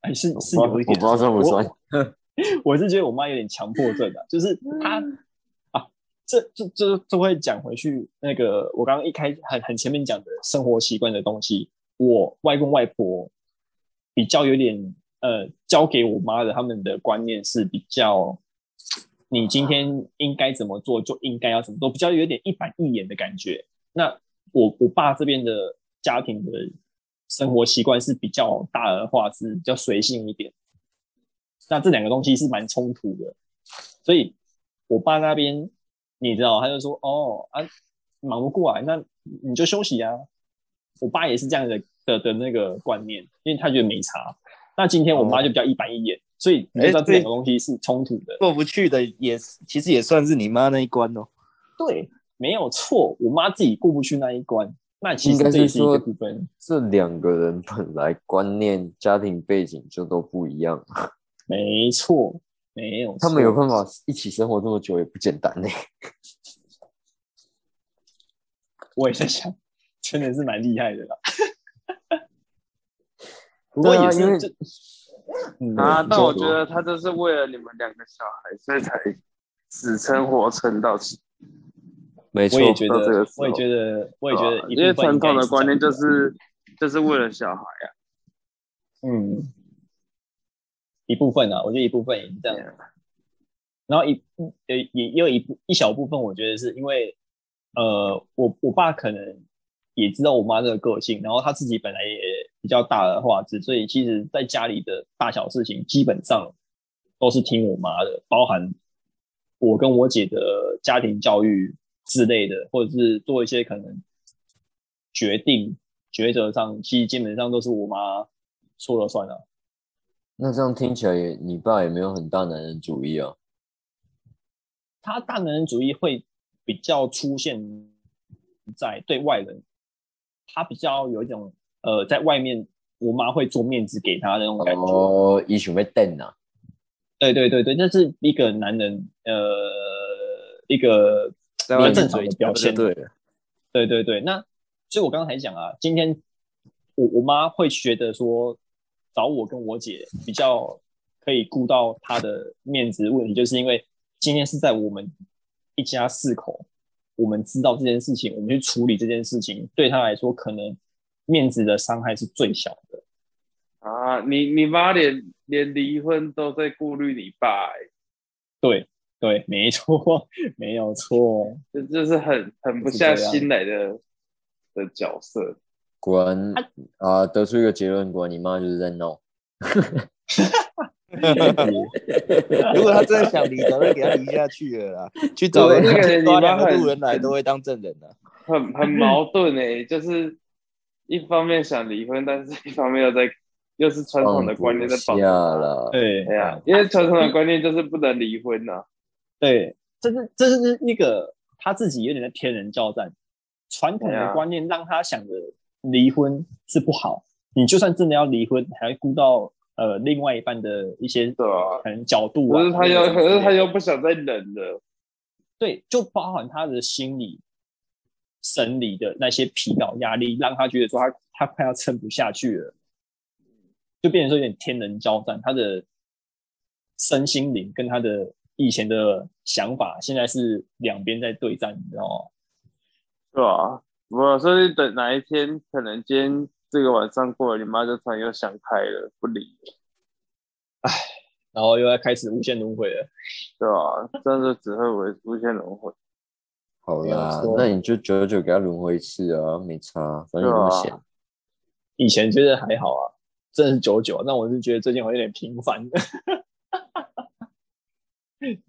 还 *laughs* 是是有一点，我不知道算不算。*laughs* 我是觉得我妈有点强迫症的，就是她啊，这这这这会讲回去那个我刚刚一开很很前面讲的生活习惯的东西，我外公外婆比较有点呃教给我妈的他们的观念是比较，你今天应该怎么做就应该要怎么做，比较有点一板一眼的感觉。那我我爸这边的家庭的生活习惯是比较大而化之，比较随性一点。那这两个东西是蛮冲突的，所以我爸那边你知道，他就说哦啊，忙不过来，那你就休息啊。我爸也是这样的的的那个观念，因为他觉得没差。那今天我妈就比较一板一眼，所以你知道这两个东西是冲突的，过不去的也其实也算是你妈那一关哦。对，没有错，我妈自己过不去那一关。那其实这是一个部分，这两个人本来观念、家庭背景就都不一样。没错，没有，他们有办法一起生活这么久也不简单呢。我也在想，真的是蛮厉害的啦。不过也是，啊，但我觉得他就是为了你们两个小孩，所以才死撑活撑到此。没错，我也觉得，我也觉得，我也觉得，因为传统的观念就是就是为了小孩啊。嗯，一部分啊，我觉得一部分也是这样。然后一呃也也有一部一小部分，我觉得是因为呃，我我爸可能也知道我妈这个个性，然后他自己本来也比较大的话，所以其实在家里的大小事情基本上都是听我妈的，包含我跟我姐的家庭教育之类的，或者是做一些可能决定抉择上，其实基本上都是我妈。说了算了，那这样听起来也，你爸也没有很大男人主义啊。他大男人主义会比较出现在对外人，他比较有一种呃，在外面我妈会做面子给他的那种感觉。哦，一准备瞪啊。对对对对，那是一个男人呃，一个比较正常的表现。对，对对对。那所以我刚才讲啊，今天我我妈会觉得说。找我跟我姐比较可以顾到她的面子问题，就是因为今天是在我们一家四口，我们知道这件事情，我们去处理这件事情，对她来说可能面子的伤害是最小的。啊，你你妈连连离婚都在顾虑你爸，对对，没错，没有错，这这是很很不下心来的的角色。果然啊，得出一个结论，果然你妈就是在闹。*laughs* 如果他真的想离，早就给他离下去了啦。去找那个你妈很路人来都会当证人的，很很矛盾哎，就是一方面想离婚，但是一方面又在又是传统的观念在绑架了。对对啊，因为传统的观念就是不能离婚呐。*laughs* 对，这是这是那个他自己有点在天人交战，传统的观念让他想着。离婚是不好，你就算真的要离婚，还要顾到呃另外一半的一些对啊，可能角度啊。可是他又，可是他又不想再忍了。对，就包含他的心理、生理的那些疲劳、压力，让他觉得说他他快要撑不下去了，就变成说有点天人交战。他的身心灵跟他的以前的想法，现在是两边在对战，你知道吗？对啊。我说你等哪一天，可能今天这个晚上过了，你妈就突然又想开了，不理了，唉，然后又要开始无限轮回了，对吧？真的只会为无限轮回。好啦，那你就久久给他轮回一次啊，没差，反正那么闲。以前觉得还好啊，真的是久久，那我是觉得最近我有点频繁。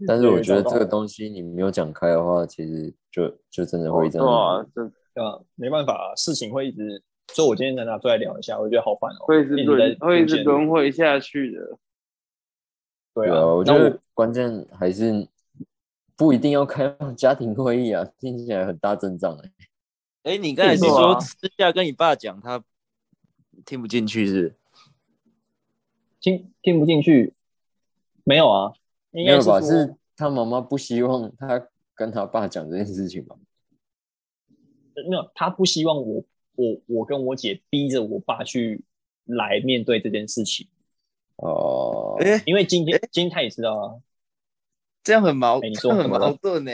但是我觉得这个东西你没有讲开的话，其实就就真的会这样。啊，没办法，事情会一直，所以我今天跟他出来聊一下，我觉得好烦哦，会一直轮，会一直轮回下去的。对啊，我觉得关键还是不一定要开放家庭会议啊，听起来很大阵仗哎。哎，你刚才是说私下跟你爸讲，他听不进去是？听听不进去？没有啊，没有吧？是他妈妈不希望他跟他爸讲这件事情吧？没有，他不希望我，我，我跟我姐逼着我爸去来面对这件事情。哦，哎，因为今天，今天他也知道啊，这样很矛，你说很矛盾呢。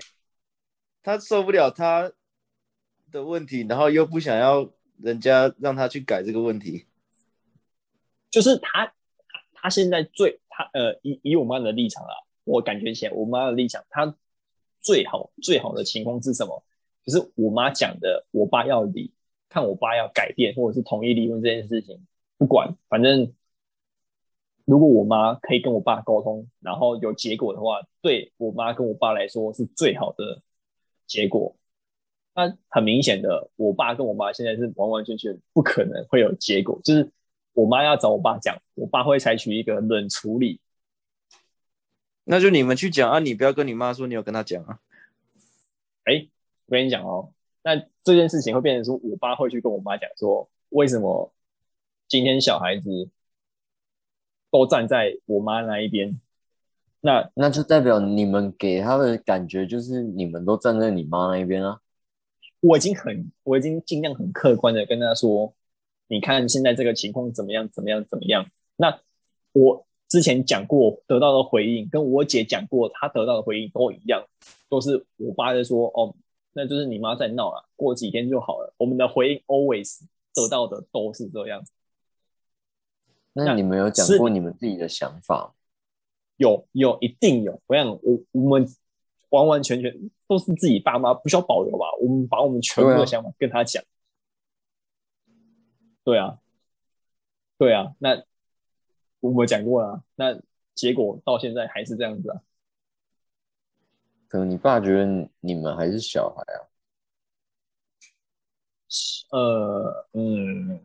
他受不了他的问题，然后又不想要人家让他去改这个问题。就是他，他现在最他呃，以以我妈的立场啊，我感觉起来，我妈的立场，他最好最好的情况是什么？就是我妈讲的，我爸要离，看我爸要改变或者是同意离婚这件事情，不管，反正如果我妈可以跟我爸沟通，然后有结果的话，对我妈跟我爸来说是最好的结果。那很明显的，我爸跟我妈现在是完完全全不可能会有结果，就是我妈要找我爸讲，我爸会采取一个冷处理。那就你们去讲啊，你不要跟你妈说你有跟她讲啊。哎。我跟你讲哦，那这件事情会变成说，我爸会去跟我妈讲说，为什么今天小孩子都站在我妈那一边？那那就代表你们给他的感觉就是你们都站在你妈那一边啊。我已经很，我已经尽量很客观的跟他说，你看现在这个情况怎么样，怎么样，怎么样？那我之前讲过得到的回应，跟我姐讲过她得到的回应都一样，都是我爸在说，哦，那就是你妈在闹了，过几天就好了。我们的回应 always 得到的都是这样。那你们有讲过你们自己的想法？有，有，一定有。我想，我我们完完全全都是自己爸妈，不需要保留吧？我们把我们全部的想法跟他讲。对啊，对啊，那。我们讲过了，那结果到现在还是这样子啊？可能你爸觉得你们还是小孩啊？呃，嗯，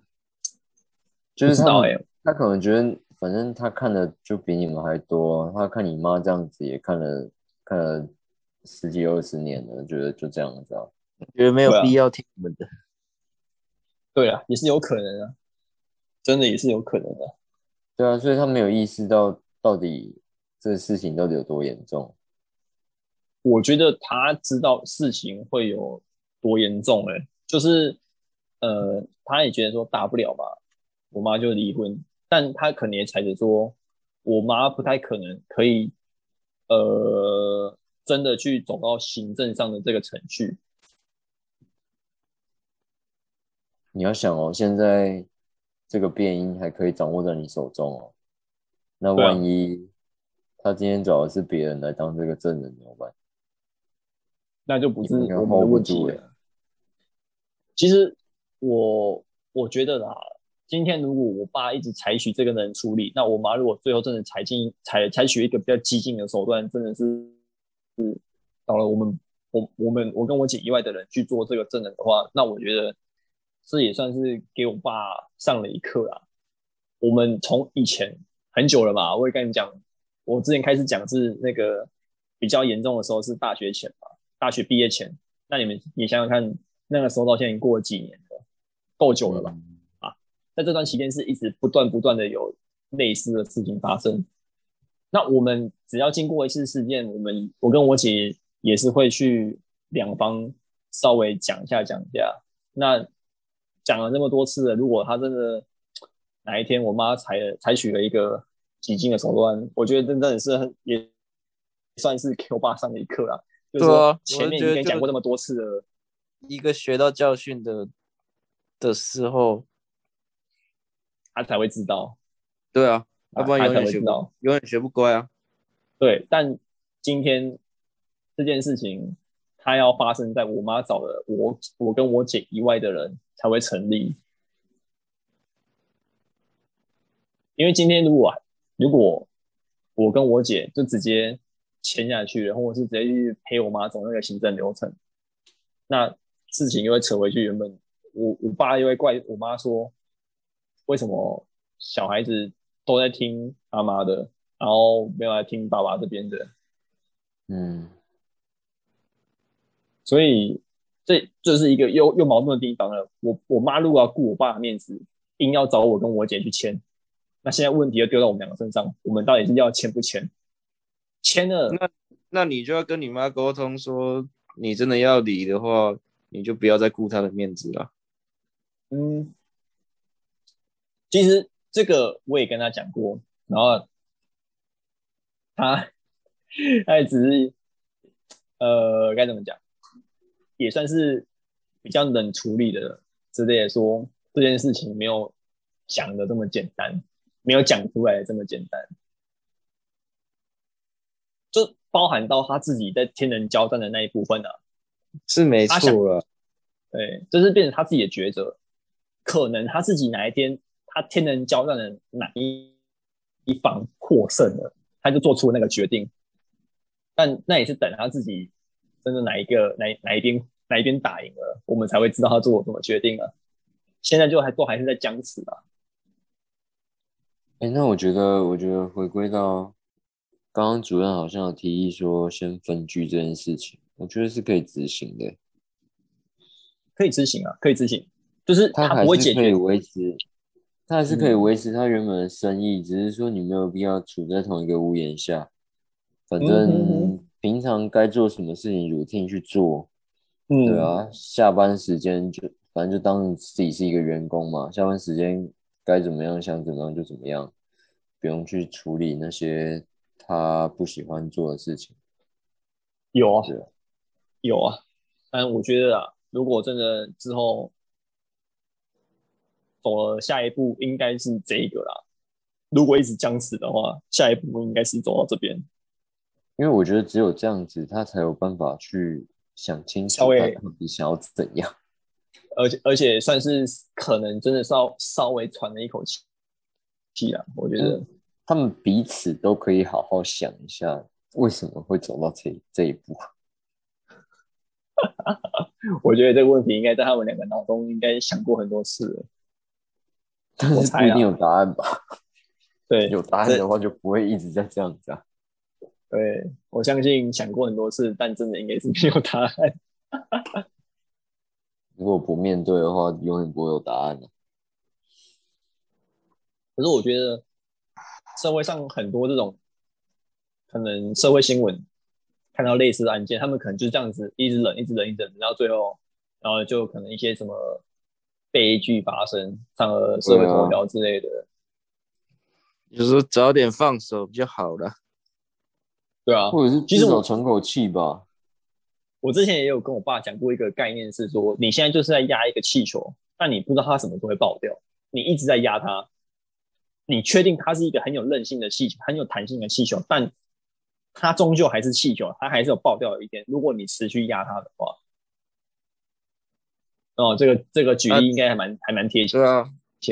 就是他他可能觉得，反正他看的就比你们还多。他看你妈这样子，也看了看了十几二十年了，觉得就这样子啊，觉得没有必要听你们的。*laughs* 对啊，也是有可能啊，真的也是有可能的。对啊，所以他没有意识到到底这个事情到底有多严重。我觉得他知道事情会有多严重，哎，就是呃，他也觉得说大不了吧，我妈就离婚，但他可能也猜着说，我妈不太可能可以呃真的去走到行政上的这个程序。你要想哦，现在。这个变音还可以掌握在你手中哦。那万一他今天找的是别人来当这个证人怎么办？那就不是我们的问题了。其实我我觉得啦，今天如果我爸一直采取这个能处理，那我妈如果最后真的采进采采取一个比较激进的手段，真的是是到了我们我我们我跟我姐以外的人去做这个证人的话，那我觉得。这也算是给我爸上了一课啦。我们从以前很久了嘛，我也跟你讲，我之前开始讲是那个比较严重的时候是大学前嘛，大学毕业前。那你们你想想看，那个时候到现在已经过了几年了，够久了吧？啊，在这段期间是一直不断不断的有类似的事情发生。那我们只要经过一次事件，我们我跟我姐也是会去两方稍微讲一下讲一下。那讲了那么多次了，如果他真的哪一天我妈采采取了一个激进的手段，我觉得真的是也算是给我爸上了一课啊。就是说前面已经讲过那么多次了，一个学到教训的的时候，他才会知道。对啊，要不然永远学不到，永远学不乖啊。对，但今天这件事情，它要发生在我妈找的我我跟我姐以外的人。才会成立，因为今天如果如果我跟我姐就直接签下去然后我是直接去陪我妈走那个行政流程，那事情又会扯回去。原本我我爸又会怪我妈说，为什么小孩子都在听阿妈的，然后没有来听爸爸这边的？嗯，所以。这就是一个又又矛盾的地方了。我我妈如果要顾我爸的面子，硬要找我跟我姐去签，那现在问题又丢到我们两个身上，我们到底是要签不签？签了，那那你就要跟你妈沟通说，你真的要离的话，你就不要再顾她的面子了。嗯，其实这个我也跟他讲过，然后他他也只是呃该怎么讲？也算是比较冷处理的之类的，说这件事情没有讲的这么简单，没有讲出来这么简单，就包含到他自己在天人交战的那一部分啊，是没错了，对，这是变成他自己的抉择，可能他自己哪一天他天人交战的哪一一方获胜了，他就做出那个决定，但那也是等他自己。真的哪一个哪哪一边哪一边打赢了，我们才会知道他做了什么决定啊！现在就还都还是在僵持啊。哎，那我觉得，我觉得回归到刚刚主任好像有提议说先分居这件事情，我觉得是可以执行的。可以执行啊，可以执行，就是他还是可以维持，他还是可以维持他原本的生意，只是说你没有必要处在同一个屋檐下。反正平常该做什么事情，routine 去做。嗯，对啊，下班时间就反正就当自己是一个员工嘛，下班时间该怎么样想怎么样就怎么样，不用去处理那些他不喜欢做的事情。有啊，有啊，但我觉得啊，如果真的之后走了下一步，应该是这一个啦。如果一直僵持的话，下一步应该是走到这边。因为我觉得只有这样子，他才有办法去想清楚到底想要怎样。而且而且算是可能真的稍稍微喘了一口气气啊。我觉得他们彼此都可以好好想一下，为什么会走到这这一步。*laughs* 我觉得这个问题应该在他们两个脑中应该想过很多次了，但是不一定有答案吧？对，*laughs* 有答案的话就不会一直在这样子啊。对，我相信想过很多次，但真的应该是没有答案。*laughs* 如果不面对的话，永远不会有答案的。可是我觉得社会上很多这种可能社会新闻看到类似的案件，他们可能就这样子一直忍，一直忍，一直忍，到最后，然后就可能一些什么悲剧发生，上了社会头条之类的。有时候早点放手就好了。对啊，或者是其实我喘口气吧。我之前也有跟我爸讲过一个概念，是说你现在就是在压一个气球，但你不知道它什么时候会爆掉。你一直在压它，你确定它是一个很有韧性的气球，很有弹性的气球，但它终究还是气球，它还是有爆掉的一天。如果你持续压它的话，哦，这个这个举例应该还蛮还蛮贴切。对啊，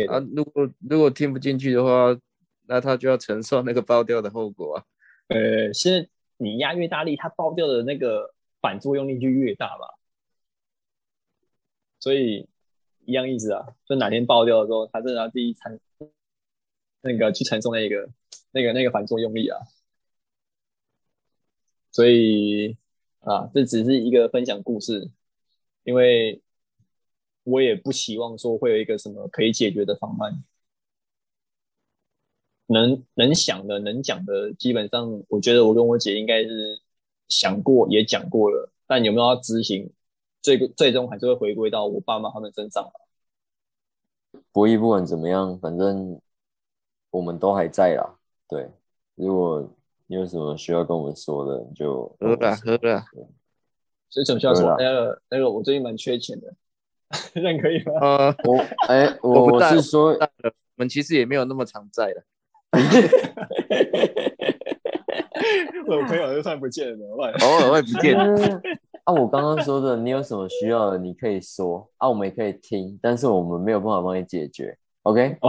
啊，如果如果听不进去的话，那他就要承受那个爆掉的后果啊。呃，是你压越大力，它爆掉的那个反作用力就越大吧。所以一样意思啊，就哪天爆掉的时候，它真的要自己承那个去承受那个那个那个反作用力啊。所以啊，这只是一个分享故事，因为我也不希望说会有一个什么可以解决的方案。能能想的、能讲的，基本上我觉得我跟我姐应该是想过也讲过了，但有没有要执行，最最终还是会回归到我爸妈他们身上。博弈不管怎么样，反正我们都还在啦。对，如果你有什么需要跟我们说的，你就喝了喝了。所以怎么需要说？那个那个，我最近蛮缺钱的，*laughs* 这样可以吗？呃，我哎，我是说，我们其实也没有那么常在了。*laughs* 我朋友就算不见了，怎么办？偶尔会不见。*laughs* 啊，我刚刚说的，你有什么需要的，你可以说啊，我们也可以听，但是我们没有办法帮你解决。OK？哦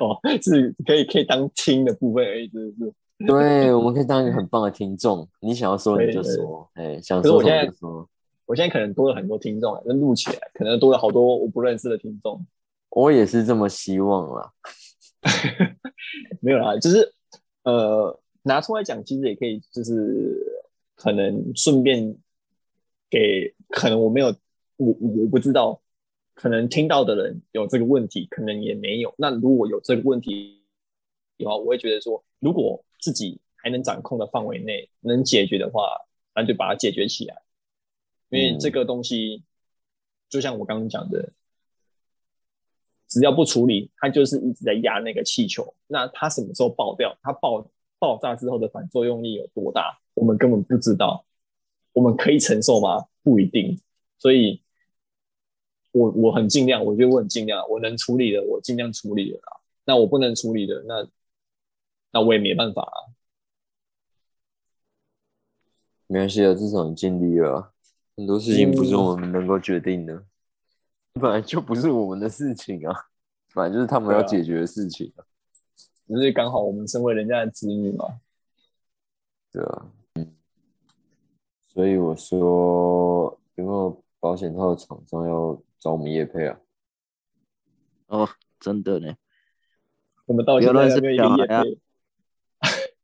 *laughs* 哦，是可以可以当听的部分而已，是不是？对，我们可以当一个很棒的听众。你想要说你就说，哎，想说什么就说。我现在可能多了很多听众，就录起来，可能多了好多我不认识的听众。我也是这么希望啦。*laughs* 没有啦，就是呃，拿出来讲，其实也可以，就是可能顺便给，可能我没有，我我不知道，可能听到的人有这个问题，可能也没有。那如果有这个问题的话，我会觉得说，如果自己还能掌控的范围内能解决的话，那就把它解决起来。因为这个东西，就像我刚刚讲的。只要不处理，它就是一直在压那个气球。那它什么时候爆掉？它爆爆炸之后的反作用力有多大？我们根本不知道。我们可以承受吗？不一定。所以，我我很尽量，我觉得我很尽量，我能处理的，我尽量处理了。那我不能处理的，那那我也没办法啊。没关系啊，至少你尽力了。很多事情不是我们能够决定的。本来就不是我们的事情啊，本来就是他们要解决的事情啊。只是刚好我们身为人家的子女嘛。对啊，嗯。所以我说有没有保险套的厂商要找我们叶配啊？哦，真的呢。我们到现在还没有叶配。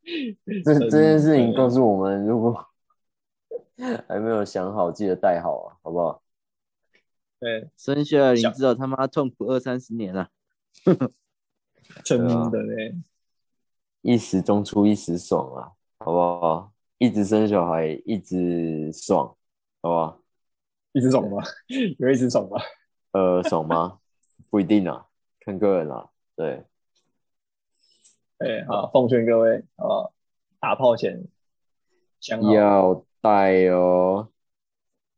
*laughs* 这这件事情告诉我们，如果 *laughs* 还没有想好，记得带好啊，好不好？对，生下来你知道他妈痛苦二三十年了，*laughs* 真的嘞，一时中出一时爽啊，好不好？一直生小孩，一直爽，好吧？一直爽吗？*laughs* 有一直爽吗？呃，爽吗？*laughs* 不一定啊，看个人啊。对，哎，好，奉劝各位，好不好？打炮前想好要带哦。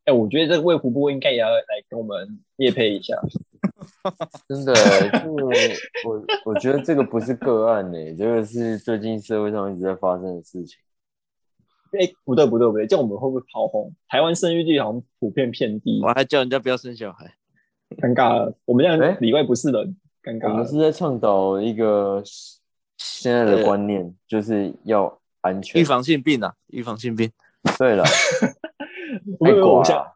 哎，我觉得这个卫福部应该也要来跟我们夜配一下。*laughs* 真的，这个我我觉得这个不是个案呢，这个是最近社会上一直在发生的事情。哎，不对不对不对，这样我们会不会跑红？台湾生育率好像普遍偏低。我还叫人家不要生小孩，尴尬了。我们这样里外不是人，尴尬。我们是在倡导一个现在的观念，就是要安全，预防性病啊，预防性病。对了，*laughs* 太我想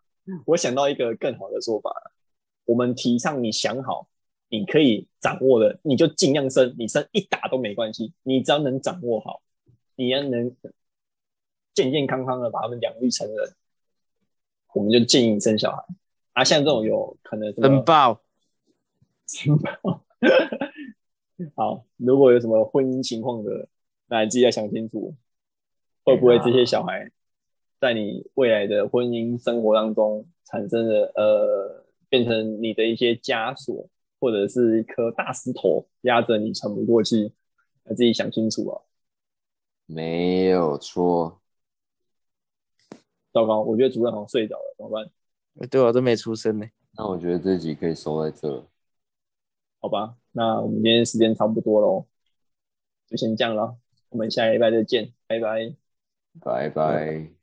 我想到一个更好的做法，我们提倡你想好，你可以掌握的，你就尽量生，你生一打都没关系，你只要能掌握好，你要能。健健康康的把他们养育成人，我们就建议生小孩。啊，像这种有可能生爆，生爆。好，如果有什么婚姻情况的，那你自己要想清楚，会不会这些小孩在你未来的婚姻生活当中产生的呃，变成你的一些枷锁，或者是一颗大石头压着你喘不过气，要自己想清楚啊。没有错。糟糕，我觉得主任好像睡着了，怎么办？对啊，都没出声呢。那我觉得这集可以收在这。好吧，那我们今天时间差不多喽，就先这样了。我们下礼拜再见，拜拜，拜拜。